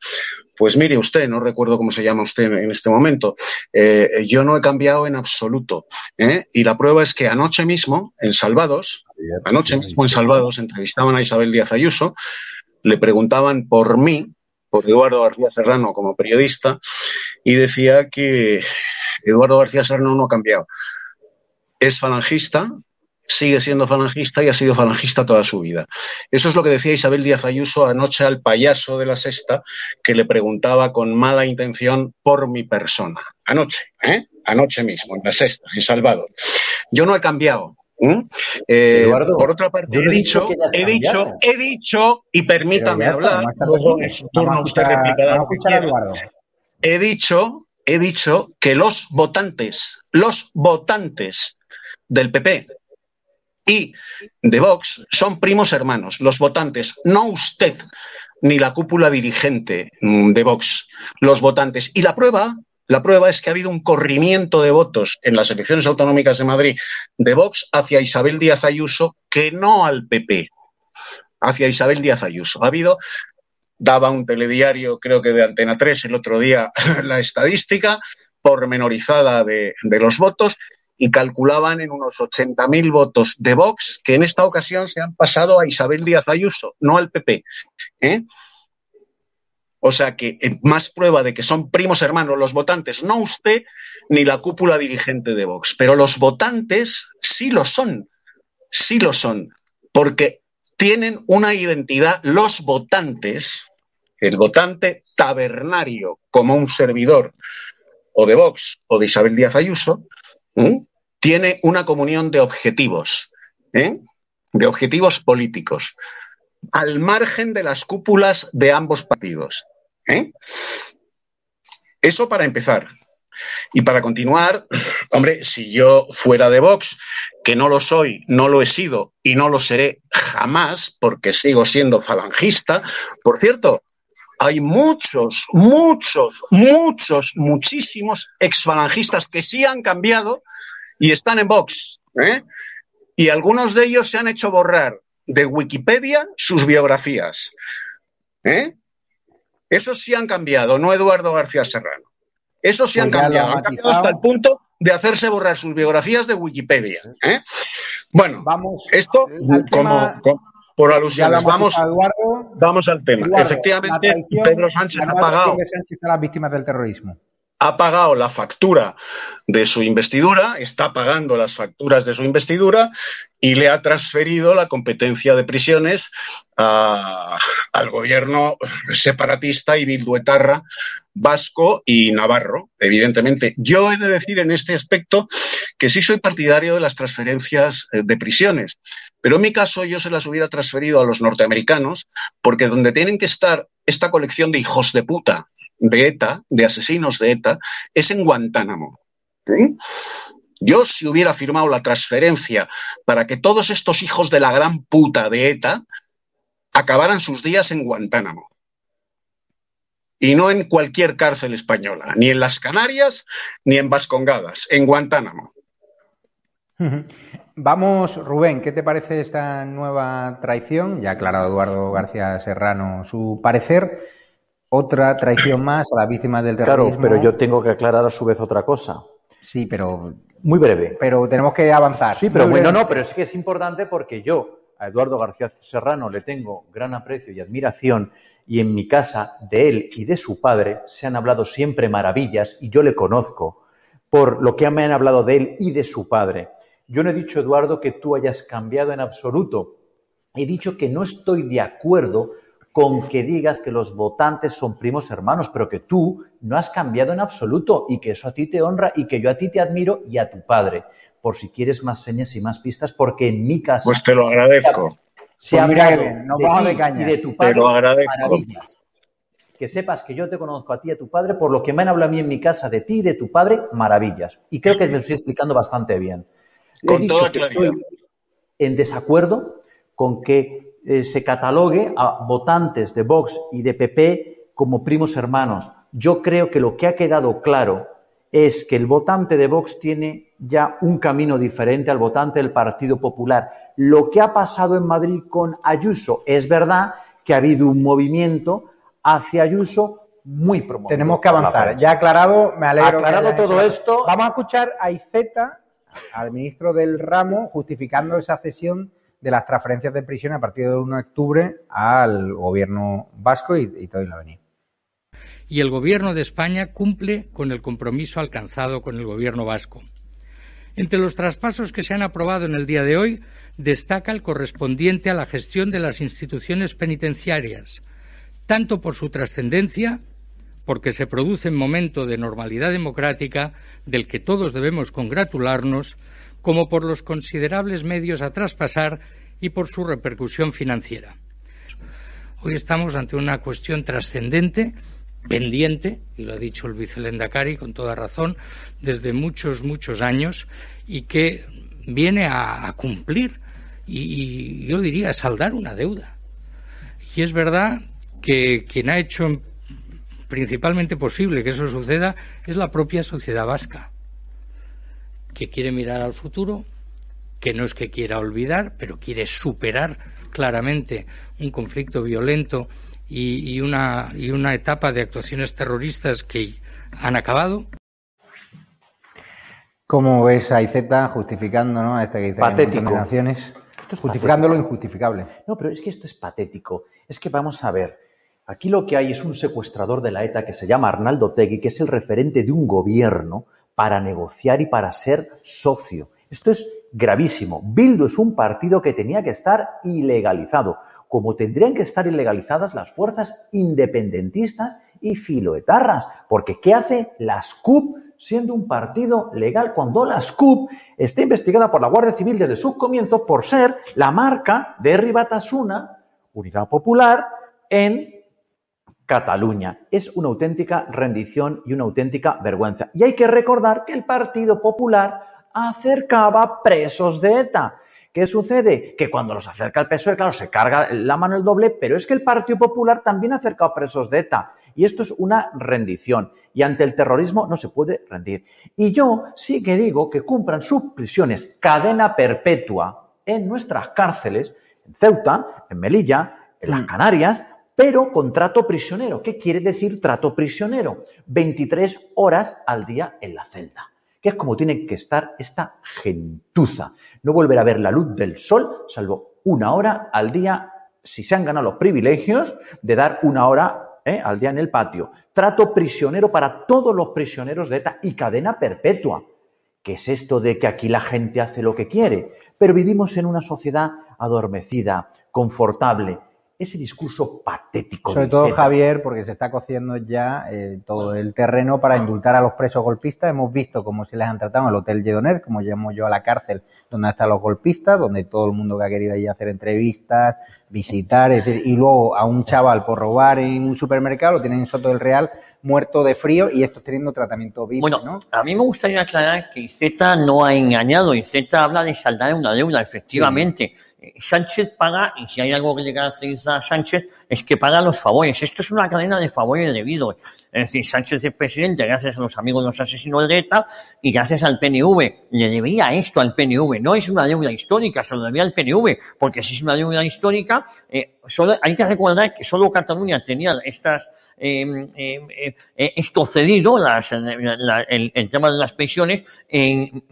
Pues mire usted, no recuerdo cómo se llama usted en este momento, eh, yo no he cambiado en absoluto. ¿eh? Y la prueba es que anoche mismo, en Salvados, anoche mismo en Salvados, entrevistaban a Isabel Díaz Ayuso, le preguntaban por mí, por Eduardo García Serrano como periodista, y decía que Eduardo García Serrano no ha cambiado. Es falangista, sigue siendo falangista y ha sido falangista toda su vida. Eso es lo que decía Isabel Díaz Ayuso anoche al payaso de la sexta que le preguntaba con mala intención por mi persona. Anoche, ¿eh? Anoche mismo, en la sexta, en Salvador. Yo no he cambiado. ¿eh? Eh, Eduardo, por otra parte, he dicho, he dicho, he dicho, y permítame hablar, luego en su turno usted replicará he dicho, he dicho que los votantes, los votantes del PP y de Vox son primos hermanos, los votantes, no usted ni la cúpula dirigente de Vox, los votantes. Y la prueba, la prueba es que ha habido un corrimiento de votos en las elecciones autonómicas de Madrid de Vox hacia Isabel Díaz Ayuso que no al PP, hacia Isabel Díaz Ayuso. Ha habido, daba un telediario, creo que de Antena 3 el otro día, la estadística pormenorizada de los votos y calculaban en unos 80.000 votos de Vox que en esta ocasión se han pasado a Isabel Díaz Ayuso, no al PP. ¿eh? O sea que eh, más prueba de que son primos hermanos los votantes, no usted ni la cúpula dirigente de Vox, pero los votantes sí lo son, sí lo son, porque tienen una identidad, los votantes, el votante tabernario como un servidor o de Vox o de Isabel Díaz Ayuso, tiene una comunión de objetivos, ¿eh? de objetivos políticos, al margen de las cúpulas de ambos partidos. ¿eh? Eso para empezar. Y para continuar, hombre, si yo fuera de Vox, que no lo soy, no lo he sido y no lo seré jamás, porque sigo siendo falangista, por cierto, hay muchos, muchos, muchos, muchísimos exfalangistas que sí han cambiado y están en Vox. ¿eh? Y algunos de ellos se han hecho borrar de Wikipedia sus biografías. ¿eh? Esos sí han cambiado, no Eduardo García Serrano. Esos sí han pues cambiado. Han cambiado hasta el punto de hacerse borrar sus biografías de Wikipedia. ¿eh? Bueno, vamos esto como, por alusiones. Vamos, vamos al tema. Efectivamente, Pedro Sánchez ha pagado. Sánchez a las víctimas del terrorismo ha pagado la factura de su investidura, está pagando las facturas de su investidura y le ha transferido la competencia de prisiones al gobierno separatista y bilduetarra vasco y navarro, evidentemente. Yo he de decir en este aspecto que sí soy partidario de las transferencias eh, de prisiones, pero en mi caso yo se las hubiera transferido a los norteamericanos, porque donde tienen que estar esta colección de hijos de puta de ETA, de asesinos de ETA, es en Guantánamo. Yo, si hubiera firmado la transferencia para que todos estos hijos de la gran puta de ETA acabaran sus días en Guantánamo. Y no en cualquier cárcel española, ni en las Canarias, ni en Vascongadas, en Guantánamo. Vamos, Rubén, ¿qué te parece esta nueva traición? Ya ha aclarado Eduardo García Serrano su parecer otra traición más a la víctima del terrorismo. Claro, pero yo tengo que aclarar a su vez otra cosa. Sí, pero... Muy breve. Pero tenemos que avanzar. Sí, pero bueno, no, pero es que es importante porque yo a Eduardo García Serrano le tengo gran aprecio y admiración y en mi casa de él y de su padre se han hablado siempre maravillas y yo le conozco por lo que me han hablado de él y de su padre. Yo no he dicho, Eduardo, que tú hayas cambiado en absoluto. He dicho que no estoy de acuerdo con que digas que los votantes son primos hermanos, pero que tú no has cambiado en absoluto y que eso a ti te honra y que yo a ti te admiro y a tu padre. Por si quieres más señas y más pistas, porque en mi caso. Pues te lo agradezco. Se ha no de, caña. de tu padre. Te lo agradezco. Maravillas. Que sepas que yo te conozco a ti y a tu padre por lo que me han hablado a mí en mi casa de ti y de tu padre, maravillas. Y creo que me lo estoy explicando bastante bien. Con toda claridad. en desacuerdo con que eh, se catalogue a votantes de Vox y de PP como primos hermanos. Yo creo que lo que ha quedado claro es que el votante de Vox tiene ya un camino diferente al votante del Partido Popular. Lo que ha pasado en Madrid con Ayuso es verdad que ha habido un movimiento hacia Ayuso muy promovido. Tenemos que avanzar. Ya aclarado, me alegro. Aclarado todo esto. Vamos a escuchar a Iceta, al ministro del ramo, justificando esa cesión de las transferencias de prisión a partir del 1 de octubre al gobierno vasco y, todo y la. Y el gobierno de España cumple con el compromiso alcanzado con el gobierno vasco. Entre los traspasos que se han aprobado en el día de hoy destaca el correspondiente a la gestión de las instituciones penitenciarias, tanto por su trascendencia, porque se produce en momento de normalidad democrática del que todos debemos congratularnos, como por los considerables medios a traspasar y por su repercusión financiera. Hoy estamos ante una cuestión trascendente, pendiente, y lo ha dicho el vicelendacari con toda razón, desde muchos, muchos años, y que viene a, cumplir y, yo diría saldar una deuda. Y es verdad que quien ha hecho principalmente posible que eso suceda es la propia sociedad vasca, que quiere mirar al futuro, que no es que quiera olvidar, pero quiere superar claramente un conflicto violento y, una, y una etapa de actuaciones terroristas que han acabado. ¿Cómo ves a IZ justificando ¿no? a este que dice patético. justificando lo injustificable? No, pero es que esto es patético. Es que vamos a ver. Aquí lo que hay es un secuestrador de la ETA que se llama Arnaldo Tegui, que es el referente de un gobierno para negociar y para ser socio. Esto es gravísimo. Bildu es un partido que tenía que estar ilegalizado, como tendrían que estar ilegalizadas las fuerzas independentistas y filoetarras. Porque ¿qué hace la SCUP siendo un partido legal cuando la SCUP está investigada por la Guardia Civil desde su comienzo por ser la marca de Ribatasuna, Unidad Popular, en Cataluña. Es una auténtica rendición y una auténtica vergüenza. Y hay que recordar que el Partido Popular acercaba presos de ETA. ¿Qué sucede? Que cuando los acerca el PSOE, claro, se carga la mano el doble, pero es que el Partido Popular también ha acercado presos de ETA. Y esto es una rendición. Y ante el terrorismo no se puede rendir. Y yo sí que digo que cumplan sus prisiones cadena perpetua en nuestras cárceles, en Ceuta, en Melilla, en las mm. Canarias, pero con trato prisionero. ¿Qué quiere decir trato prisionero? 23 horas al día en la celda que es como tiene que estar esta gentuza. No volver a ver la luz del sol, salvo una hora al día, si se han ganado los privilegios de dar una hora ¿eh? al día en el patio. Trato prisionero para todos los prisioneros de ETA y cadena perpetua. ¿Qué es esto de que aquí la gente hace lo que quiere? Pero vivimos en una sociedad adormecida, confortable, ese discurso patético. Sobre todo, Javier, porque se está cociendo ya eh, todo el terreno para indultar a los presos golpistas. Hemos visto cómo se les han tratado en el Hotel Lledoner, como llamo yo a la cárcel, donde están los golpistas, donde todo el mundo que ha querido ir a hacer entrevistas, visitar, y luego a un chaval por robar en un supermercado lo tienen en Soto del Real muerto de frío y esto teniendo tratamiento vivo. Bueno, a mí me gustaría aclarar que Z no ha engañado, Z habla de saldar una deuda, efectivamente. Sánchez paga, y si hay algo que le caracteriza a Sánchez, es que paga los favores. Esto es una cadena de favores debidos. Es decir, Sánchez es presidente gracias a los amigos de los asesinos de ETA y gracias al PNV. Le debía esto al PNV. No es una deuda histórica, se lo debía al PNV, porque si es una deuda histórica, eh, solo, hay que recordar que solo Cataluña tenía estas Em, em, eh, esto cedido, las, el, tema de las pensiones, en,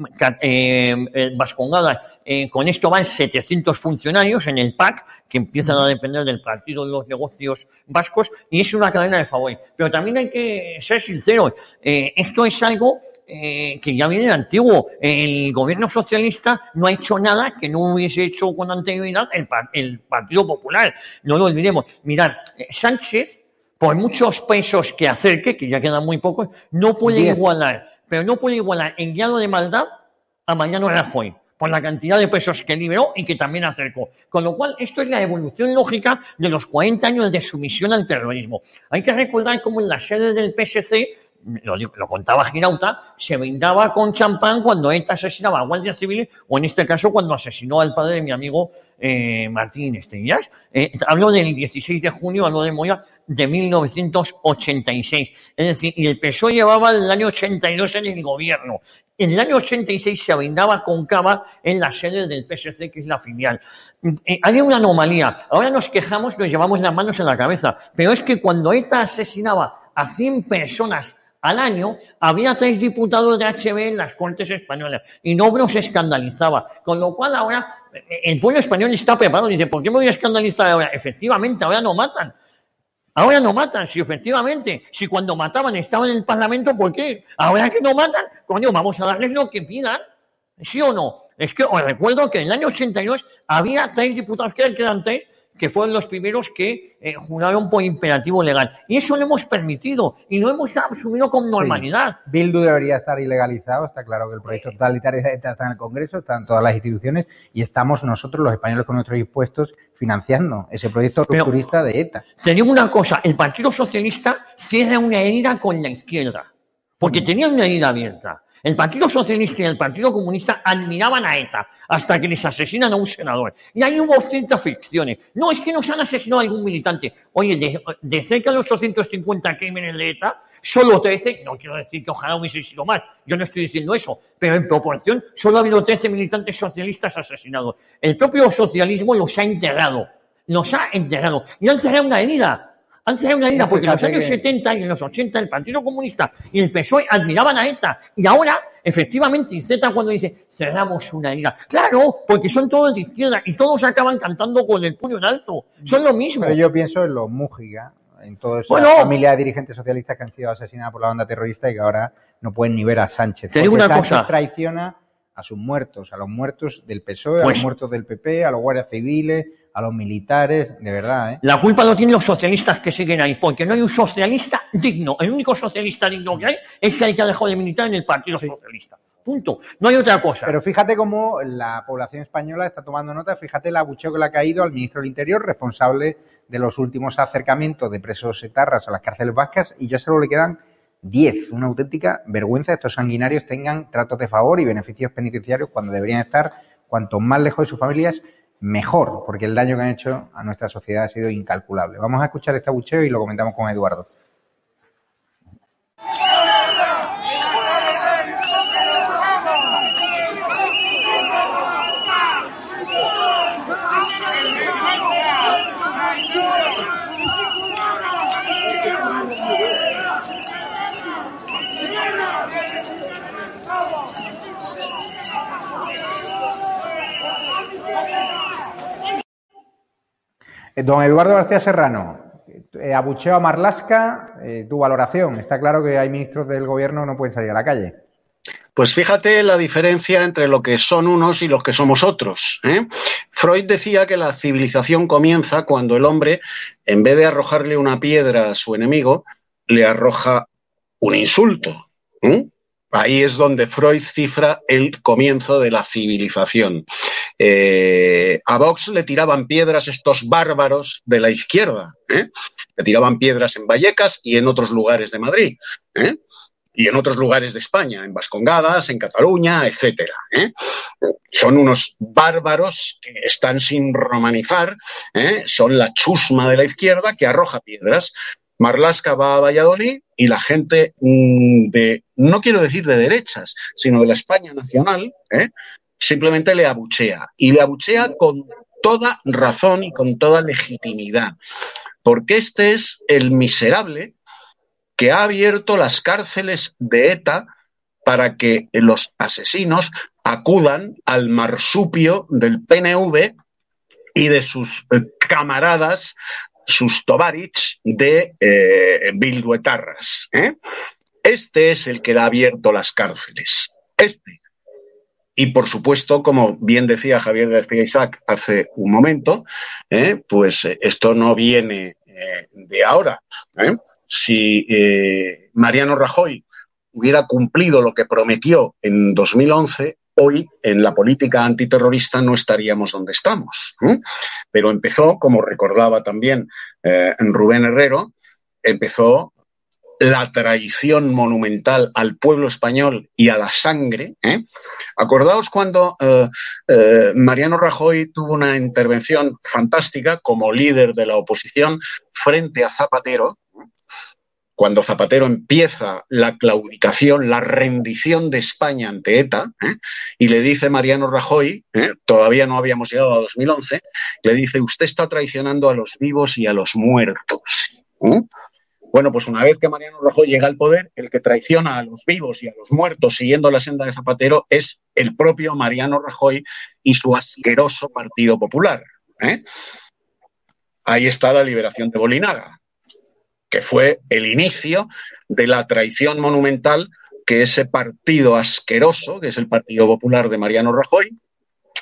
en Vascongada, eh, con esto van 700 funcionarios en el PAC, que empiezan a depender del Partido de los Negocios Vascos, y es una cadena de favor. Pero también hay que ser sinceros, eh, esto es algo eh, que ya viene de antiguo. El gobierno socialista no ha hecho nada que no hubiese hecho con anterioridad el, el Partido Popular. No lo olvidemos. Mirad, Sánchez por muchos pesos que acerque, que ya quedan muy pocos, no puede igualar, pero no puede igualar en grado de maldad a Mariano Rajoy, por la cantidad de pesos que liberó y que también acercó. Con lo cual, esto es la evolución lógica de los 40 años de sumisión al terrorismo. Hay que recordar cómo en la sede del PSC lo, lo, contaba Girauta, se brindaba con champán cuando ETA asesinaba a guardias civiles o en este caso cuando asesinó al padre de mi amigo eh, Martín Estrellas. Eh, hablo del 16 de junio, hablo de Moya, de 1986. Es decir, y el PSOE llevaba el año 82 en el gobierno. En el año 86 se brindaba con cava en la sede del PSC, que es la filial. Eh, había una anomalía. Ahora nos quejamos, nos llevamos las manos en la cabeza. Pero es que cuando ETA asesinaba a 100 personas al año había tres diputados de HB en las Cortes Españolas y no nos escandalizaba. Con lo cual ahora eh, el pueblo español está preparado dice, ¿por qué me voy a escandalizar ahora? Efectivamente, ahora no matan. Ahora no matan, si efectivamente, si cuando mataban estaban en el Parlamento, ¿por qué? Ahora que no matan, coño, vamos a darles lo que pidan. ¿Sí o no? Es que os recuerdo que en el año 82 había tres diputados, que eran tres, que fueron los primeros que eh, juraron por imperativo legal. Y eso lo hemos permitido y lo hemos asumido con normalidad. Bildu debería estar ilegalizado, está claro que el proyecto totalitario está en el Congreso, está en todas las instituciones y estamos nosotros, los españoles, con nuestros impuestos financiando ese proyecto rupturista de ETA. Tenía una cosa, el Partido Socialista cierra una herida con la izquierda, porque tenía una herida abierta. El Partido Socialista y el Partido Comunista admiraban a ETA hasta que les asesinan a un senador. Y ahí hubo ciertas fricciones. No, es que nos han asesinado a algún militante. Oye, de, de cerca de los 850 crímenes de ETA, solo 13, no quiero decir que ojalá hubiese sido más, yo no estoy diciendo eso, pero en proporción solo ha habido 13 militantes socialistas asesinados. El propio socialismo los ha enterrado, los ha enterrado y han cerrado una herida. Han cerrado una herida porque en los años 70 y en los 80 el Partido Comunista y el PSOE admiraban a ETA y ahora, efectivamente, Z cuando dice cerramos una herida. Claro, porque son todos de izquierda y todos acaban cantando con el puño en alto. Son lo mismo. Pero yo pienso en los Mújiga, en toda esa Bueno. familia de dirigentes socialistas que han sido asesinados por la banda terrorista y que ahora no pueden ni ver a Sánchez. Te digo una Sánchez cosa. traiciona a sus muertos, a los muertos del PSOE, a Pues- los muertos del PP, a los guardias civiles, a los militares, de verdad, ¿eh? La culpa lo tienen los socialistas que siguen ahí, porque no hay un socialista digno. El único socialista digno que hay es el que ha dejado de militar en el Partido Socialista. Punto. No hay otra cosa. Pero fíjate cómo la población española está tomando nota, fíjate el abucheo que le ha caído al ministro del Interior, responsable de los últimos acercamientos de presos etarras a las cárceles vascas, y ya solo le quedan 10. Una auténtica vergüenza estos sanguinarios tengan tratos de favor y beneficios penitenciarios cuando deberían estar cuanto más lejos de sus familias, mejor, porque el daño que han hecho a nuestra sociedad ha sido incalculable. Vamos a escuchar este abucheo y lo comentamos con Eduardo. Don Eduardo García Serrano, eh, abucheo a Marlasca, eh, tu valoración. Está claro que hay ministros del gobierno que no pueden salir a la calle. Pues fíjate la diferencia entre lo que son unos y los que somos otros. ¿eh? Freud decía que la civilización comienza cuando el hombre, en vez de arrojarle una piedra a su enemigo, le arroja un insulto. ¿eh? Ahí es donde Freud cifra el comienzo de la civilización. Eh, a Vox le tiraban piedras estos bárbaros de la izquierda. ¿eh? Le tiraban piedras en Vallecas y en otros lugares de Madrid. ¿eh? y en otros lugares de España, en Vascongadas, en Cataluña, etcétera. ¿eh? Son unos bárbaros que están sin romanizar, ¿eh? son la chusma de la izquierda que arroja piedras. Marlasca va a Valladolid y la gente mm, de, no quiero decir de derechas, sino de la España nacional, ¿eh? Simplemente le abuchea. Y le abuchea con toda razón y con toda legitimidad. Porque este es el miserable que ha abierto las cárceles de ETA para que los asesinos acudan al marsupio del PNV y de sus eh, camaradas, sus tovarich de eh, bilduetarras. ¿eh? Este es el que le ha abierto las cárceles. Este. Y por supuesto, como bien decía Javier García Isaac hace un momento, ¿eh? pues eh, esto no viene eh, de ahora. si Mariano Rajoy hubiera cumplido lo que prometió en 2011, hoy en la política antiterrorista no estaríamos donde estamos. Pero empezó, como recordaba también Rubén Herrero, empezó la traición monumental al pueblo español y a la sangre. ¿eh? Acordaos cuando eh, eh, Mariano Rajoy tuvo una intervención fantástica como líder de la oposición frente a Zapatero, cuando Zapatero empieza la claudicación, la rendición de España ante ETA, y le dice Mariano Rajoy, todavía no habíamos llegado a 2011, le dice, usted está traicionando a los vivos y a los muertos. Bueno, pues una vez que Mariano Rajoy llega al poder, el que traiciona a los vivos y a los muertos siguiendo la senda de Zapatero es el propio Mariano Rajoy y su asqueroso Partido Popular. ¿eh? Ahí está la liberación de Bolinaga que fue el inicio de la traición monumental que ese partido asqueroso, que es el Partido Popular de Mariano Rajoy,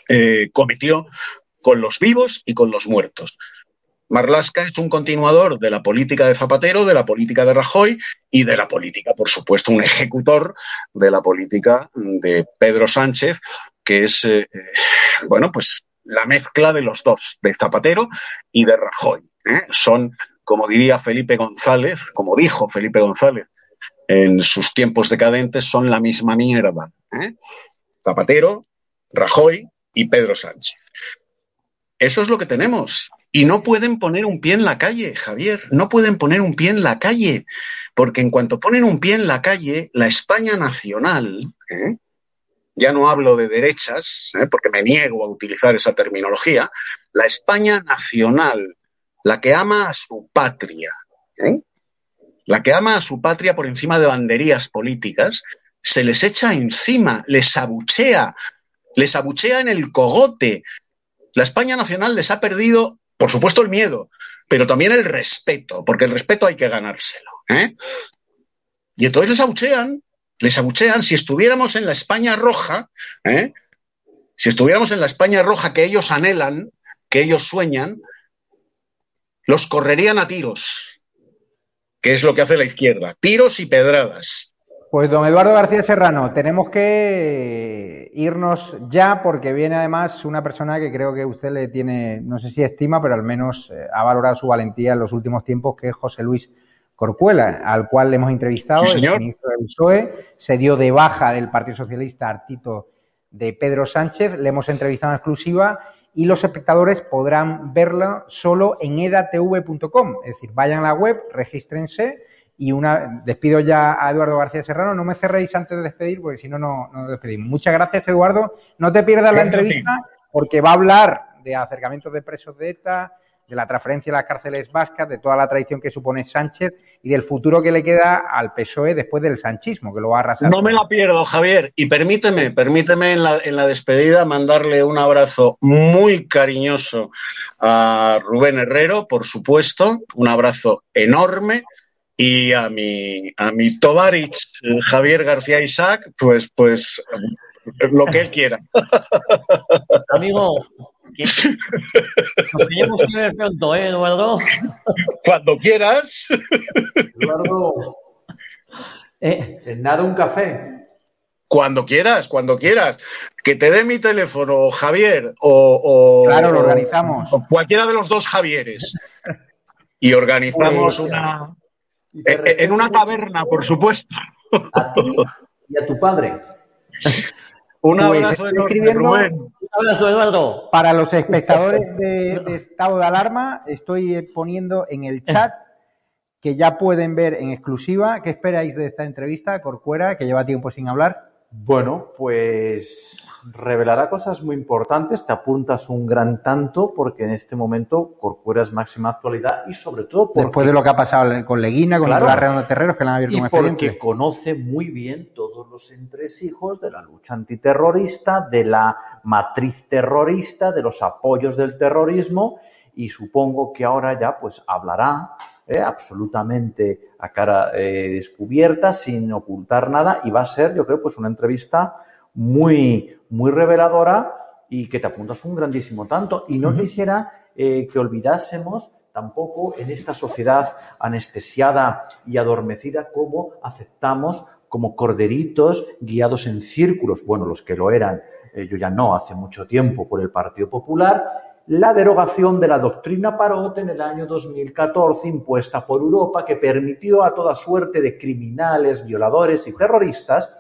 eh, cometió con los vivos y con los muertos. Marlasca es un continuador de la política de Zapatero, de la política de Rajoy y de la política, por supuesto, un ejecutor de la política de Pedro Sánchez, que es, eh, bueno, pues la mezcla de los dos, de Zapatero y de Rajoy. ¿eh? Son como diría Felipe González, como dijo Felipe González en sus tiempos decadentes son la misma mierda. ¿eh? Zapatero, Rajoy y Pedro Sánchez. Eso es lo que tenemos. Y no pueden poner un pie en la calle, Javier. No pueden poner un pie en la calle. Porque en cuanto ponen un pie en la calle, la España nacional, ¿eh? ya no hablo de derechas, ¿eh? porque me niego a utilizar esa terminología, la España nacional, la que ama a su patria, ¿eh? la que ama a su patria por encima de banderías políticas, se les echa encima, les abuchea, les abuchea en el cogote. La España nacional les ha perdido, por supuesto, el miedo, pero también el respeto, porque el respeto hay que ganárselo. ¿eh? Y entonces les abuchean, les abuchean. Si estuviéramos en la España roja, ¿eh? si estuviéramos en la España roja que ellos anhelan, que ellos sueñan, los correrían a tiros, que es lo que hace la izquierda, tiros y pedradas. Pues don Eduardo García Serrano, tenemos que irnos ya porque viene además una persona que creo que usted le tiene, no sé si estima, pero al menos eh, ha valorado su valentía en los últimos tiempos, que es José Luis Corcuela, al cual le hemos entrevistado, Sí, el ministro del PSOE, se dio de baja del Partido Socialista Artito de Pedro Sánchez, le hemos entrevistado en exclusiva y los espectadores podrán verlo solo en edatv.com, es decir, vayan a la web, regístrense y una despido ya a Eduardo García Serrano, no me cerréis antes de despedir porque si no, no no nos despedimos. Muchas gracias Eduardo, no te pierdas la Gracias entrevista porque va a hablar de acercamientos de presos de ETA, de la transferencia a las cárceles vascas, de toda la tradición que supone Sánchez y del futuro que le queda al PSOE después del sanchismo, que lo va a arrasar. No me la pierdo, Javier. Y permíteme, permíteme en la, en la despedida mandarle un abrazo muy cariñoso a Rubén Herrero, por supuesto, un abrazo enorme. Y a mi, a mi Tovarich Javier García Isaac, pues, pues lo que él quiera. Amigo, nos tenemos que ver pronto, ¿eh, Eduardo? Cuando quieras. Eduardo, Eh, cenar un café. Cuando quieras, cuando quieras. Que te dé mi teléfono, Javier, o, o- Claro, lo organizamos. o cualquiera de los dos Javieres. Y organizamos Pues, una. Eh, eh, En una taberna, por supuesto. A ti y a tu padre. Un Pues abrazo estoy enorme, escribiendo- Rubén. un abrazo, Eduardo. Para los espectadores de, de estado de alarma, estoy eh, poniendo en el chat que ya pueden ver en exclusiva. ¿Qué esperáis de esta entrevista, Corcuera, que lleva tiempo sin hablar? Bueno, pues revelará cosas muy importantes. Te apuntas un gran tanto porque en este momento Corcuera es máxima actualidad y sobre todo porque, Después de lo que ha pasado con Leguina, con Claro. Nicolás Redondo Terreros, que le han abierto y un porque expediente. conoce muy bien todos los entresijos de la lucha antiterrorista, de la matriz terrorista, de los apoyos del terrorismo y supongo que ahora ya pues hablará eh, absolutamente a cara eh, descubierta, sin ocultar nada y va a ser, yo creo, pues una entrevista muy, muy reveladora y que te apuntas un grandísimo tanto. Y no quisiera eh, que olvidásemos tampoco en esta sociedad anestesiada y adormecida cómo aceptamos como corderitos guiados en círculos, bueno, los que lo eran, eh, yo ya no, hace mucho tiempo por el Partido Popular, la derogación de la doctrina Parot en el año 2014 impuesta por Europa que permitió a toda suerte de criminales, violadores y terroristas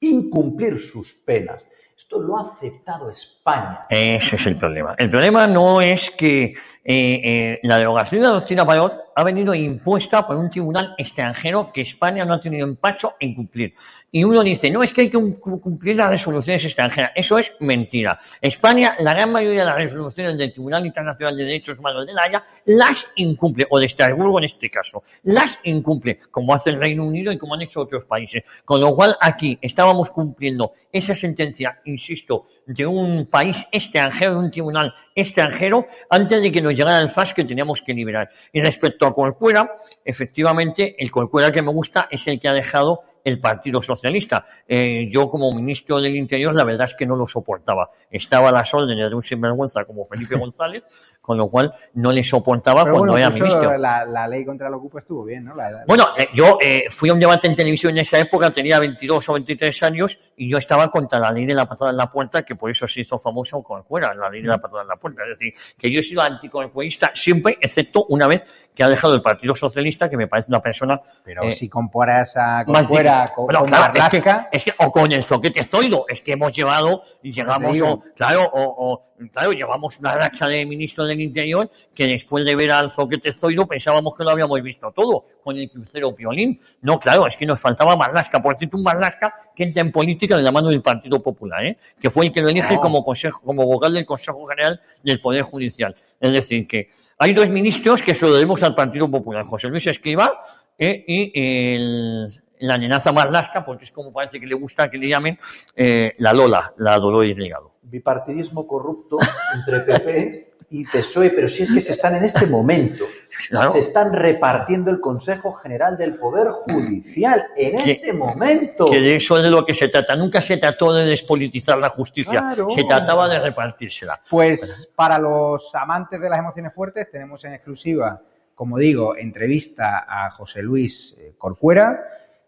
incumplir sus penas. Esto lo ha aceptado España. Ese es el problema. El problema no es que eh, eh, la derogación de la doctrina Parot ha venido impuesta por un tribunal extranjero que España no ha tenido empacho en cumplir. Y uno dice, no, es que hay que cum- cumplir las resoluciones extranjeras. Eso es mentira. España, la gran mayoría de las resoluciones del Tribunal Internacional de Derechos Humanos de la Haya, las incumple, o de Estrasburgo en este caso, las incumple, como hace el Reino Unido y como han hecho otros países. Con lo cual, aquí estábamos cumpliendo esa sentencia, insisto, de un país extranjero, de un tribunal extranjero, antes de que nos llegara el FAS que teníamos que liberar. Y respecto a Corcuera, efectivamente, el Corcuera que me gusta es el que ha dejado el Partido Socialista. Eh, yo como ministro del Interior la verdad es que no lo soportaba. Estaba a las órdenes de un sinvergüenza como Felipe González, con lo cual no le soportaba Pero cuando bueno, era ministro. la, la ley contra el ocupo estuvo bien, ¿no? La- la- Bueno, eh, yo eh, fui a un debate en televisión en esa época, tenía 22 o 23 años, y yo estaba contra la ley de la patada en la puerta, que por eso se hizo famoso con fuera, la ley de la patada en la puerta. Es decir, que yo he sido anticorcuerista siempre, excepto una vez que ha dejado el Partido Socialista, que me parece una persona... Pero eh, si comparas a más fuera con, Bueno, con claro, es que- Marlaska, es que- o con el zoquete zoido, es que hemos llevado, y llegamos, digo. o- claro, o, o- claro, llevamos una racha de ministro del Interior que después de ver al zoquete zoido pensábamos que lo habíamos visto todo, con el crucero Piolín. No, claro, es que nos faltaba Marlasca, por cierto, un Marlasca que entra en política de la mano del Partido Popular, ¿eh? que fue el que lo elige No. como, consejo, como vocal del Consejo General del Poder Judicial. Es decir, que hay dos ministros que se lo debemos al Partido Popular, José Luis Escrivá eh, y la nenaza Marlasca, porque es como parece que le gusta que le llamen eh, la Lola, la Dolores Legado. Bipartidismo corrupto entre PP y PSOE, pero si es que se están en este momento, Claro. se están repartiendo el Consejo General del Poder Judicial en Que- este momento. Que de eso es de lo que se trata. Nunca se trató de despolitizar la justicia, Claro. se trataba de repartírsela. Pues para los amantes de las emociones fuertes tenemos en exclusiva, como digo, entrevista a José Luis eh, Corcuera,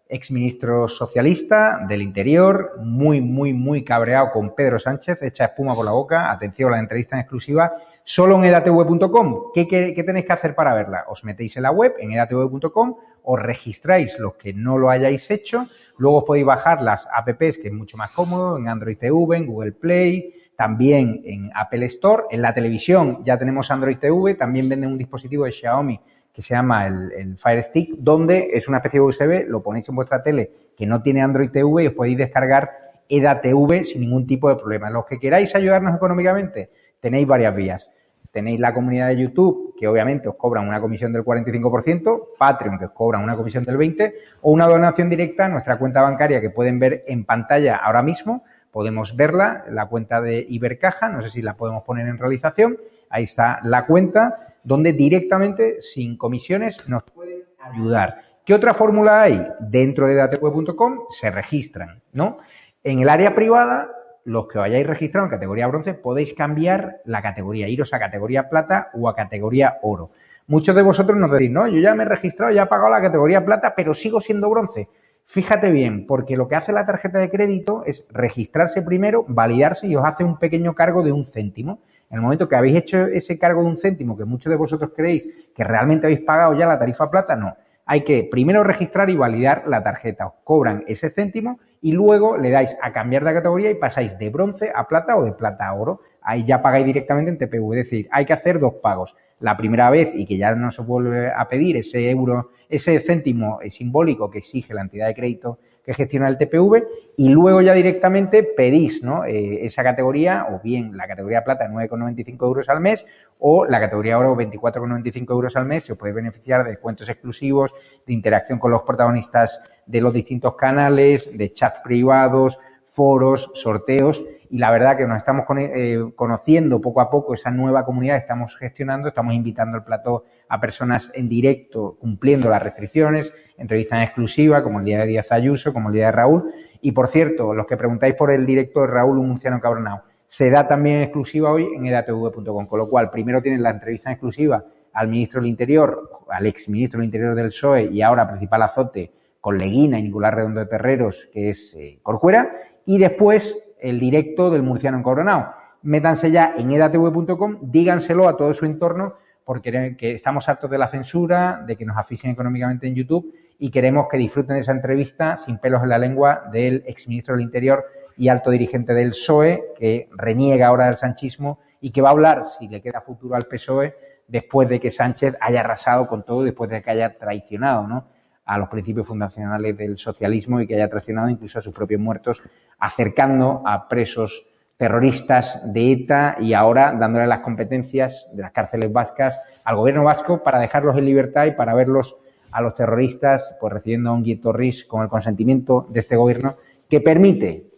exministro socialista del Interior, muy, muy, muy cabreado con Pedro Sánchez, echa espuma por la boca. Atención, la entrevista en exclusiva solo en edatv.com. ¿Qué, tenéis que hacer para verla? Os metéis en la web, en edatv.com, os registráis los que no lo hayáis hecho, luego os podéis bajar las apps, que es mucho más cómodo, en Android TV, en Google Play, también en Apple Store. En la televisión ya tenemos Android TV, también venden un dispositivo de Xiaomi que se llama el, el Fire Stick, donde es una especie de USB, lo ponéis en vuestra tele que no tiene Android TV y os podéis descargar EDA-TV sin ningún tipo de problema. Los que queráis ayudarnos económicamente, tenéis varias vías. Tenéis la comunidad de YouTube, que obviamente os cobran una comisión del 45%, Patreon, que os cobran una comisión del 20%, o una donación directa a nuestra cuenta bancaria que pueden ver en pantalla ahora mismo. Podemos verla, la cuenta de Ibercaja, no sé si la podemos poner en realización. Ahí está la cuenta, donde directamente, sin comisiones, nos pueden ayudar. ¿Qué otra fórmula hay? Dentro de dateweb.com se registran, ¿no? En el área privada, los que vayáis registrado en categoría bronce, podéis cambiar la categoría, iros a categoría plata o a categoría oro. Muchos de vosotros nos decís, no, yo ya me he registrado, ya he pagado la categoría plata, pero sigo siendo bronce. Fíjate bien, porque lo que hace la tarjeta de crédito es registrarse primero, validarse y os hace un pequeño cargo de un céntimo. En el momento que habéis hecho ese cargo de un céntimo, que muchos de vosotros creéis que realmente habéis pagado ya la tarifa plata, no. Hay que primero registrar y validar la tarjeta. Os cobran ese céntimo y luego le dais a cambiar de categoría y pasáis de bronce a plata o de plata a oro. Ahí ya pagáis directamente en TPV. Es decir, hay que hacer dos pagos. La primera vez y que ya no se vuelve a pedir ese euro, ese céntimo simbólico que exige la entidad de crédito que gestiona el TPV y luego ya directamente pedís ¿no? Eh, esa categoría o bien la categoría plata 9,95 euros al mes o la categoría oro 24,95 euros al mes. Se os puede beneficiar de descuentos exclusivos, de interacción con los protagonistas de los distintos canales, de chats privados, foros, sorteos y la verdad que nos estamos eh, conociendo poco a poco esa nueva comunidad que estamos gestionando, estamos invitando al plató a personas en directo cumpliendo las restricciones, entrevistas en exclusiva como el día de Díaz Ayuso, como el día de Raúl y por cierto, los que preguntáis por el directo de Raúl un murciano cabronao, se da también exclusiva hoy en edatv.com, con lo cual primero tienen la entrevista en exclusiva al ministro del Interior, al ex ministro del Interior del PSOE y ahora principal azote con Leguina y Nicolás Redondo de Terreros, que es eh, y después el directo del murciano en Coronao. Métanse ya en edatv.com, díganselo a todo su entorno, porque que estamos hartos de la censura, de que nos asfixien económicamente en YouTube y queremos que disfruten esa entrevista sin pelos en la lengua del exministro del Interior y alto dirigente del PSOE, que reniega ahora del sanchismo y que va a hablar, si le queda futuro al PSOE, después de que Sánchez haya arrasado con todo, después de que haya traicionado, ¿no? a los principios fundacionales del socialismo y que haya traicionado incluso a sus propios muertos, acercando a presos terroristas de ETA y ahora dándole las competencias de las cárceles vascas al gobierno vasco para dejarlos en libertad y para verlos a los terroristas pues recibiendo un Guieto Riz con el consentimiento de este gobierno que permite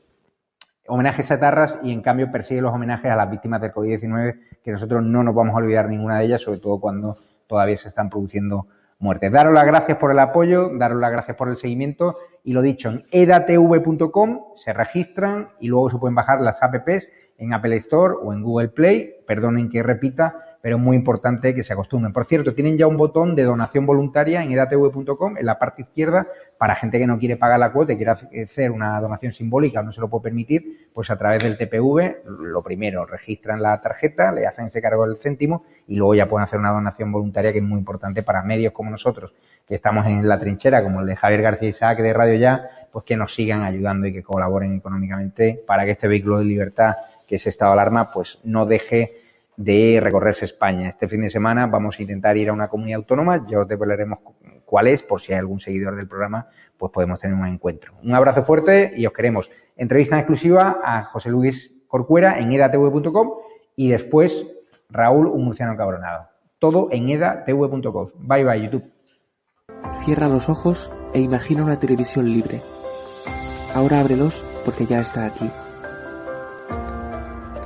homenajes a etarras y en cambio persigue los homenajes a las víctimas del COVID-19 que nosotros no nos vamos a olvidar ninguna de ellas, sobre todo cuando todavía se están produciendo muertes. Daros las gracias por el apoyo, daros las gracias por el seguimiento y lo dicho, en edatv.com se registran y luego se pueden bajar las apps en Apple Store o en Google Play. Perdonen que repita, pero es muy importante que se acostumbren. Por cierto, tienen ya un botón de donación voluntaria en edatv.com en la parte izquierda para gente que no quiere pagar la cuota y quiere hacer una donación simbólica no se lo puede permitir, pues a través del TPV, lo primero, registran la tarjeta, le hacen ese cargo del céntimo y luego ya pueden hacer una donación voluntaria que es muy importante para medios como nosotros, que estamos en la trinchera, como el de Javier García Isaac de Radio Ya, pues que nos sigan ayudando y que colaboren económicamente para que este vehículo de libertad, que es estado de alarma, pues no deje de recorrerse España. Este fin de semana vamos a intentar ir a una comunidad autónoma, ya os develaremos cuál es, por si hay algún seguidor del programa, pues podemos tener un encuentro. Un abrazo fuerte y os queremos. Entrevista exclusiva a José Luis Corcuera en edatv.com y después Raúl, un murciano cabronado. Todo en edatv.com. Bye bye, YouTube. Cierra los ojos e imagina una televisión libre. Ahora ábrelos porque ya está aquí.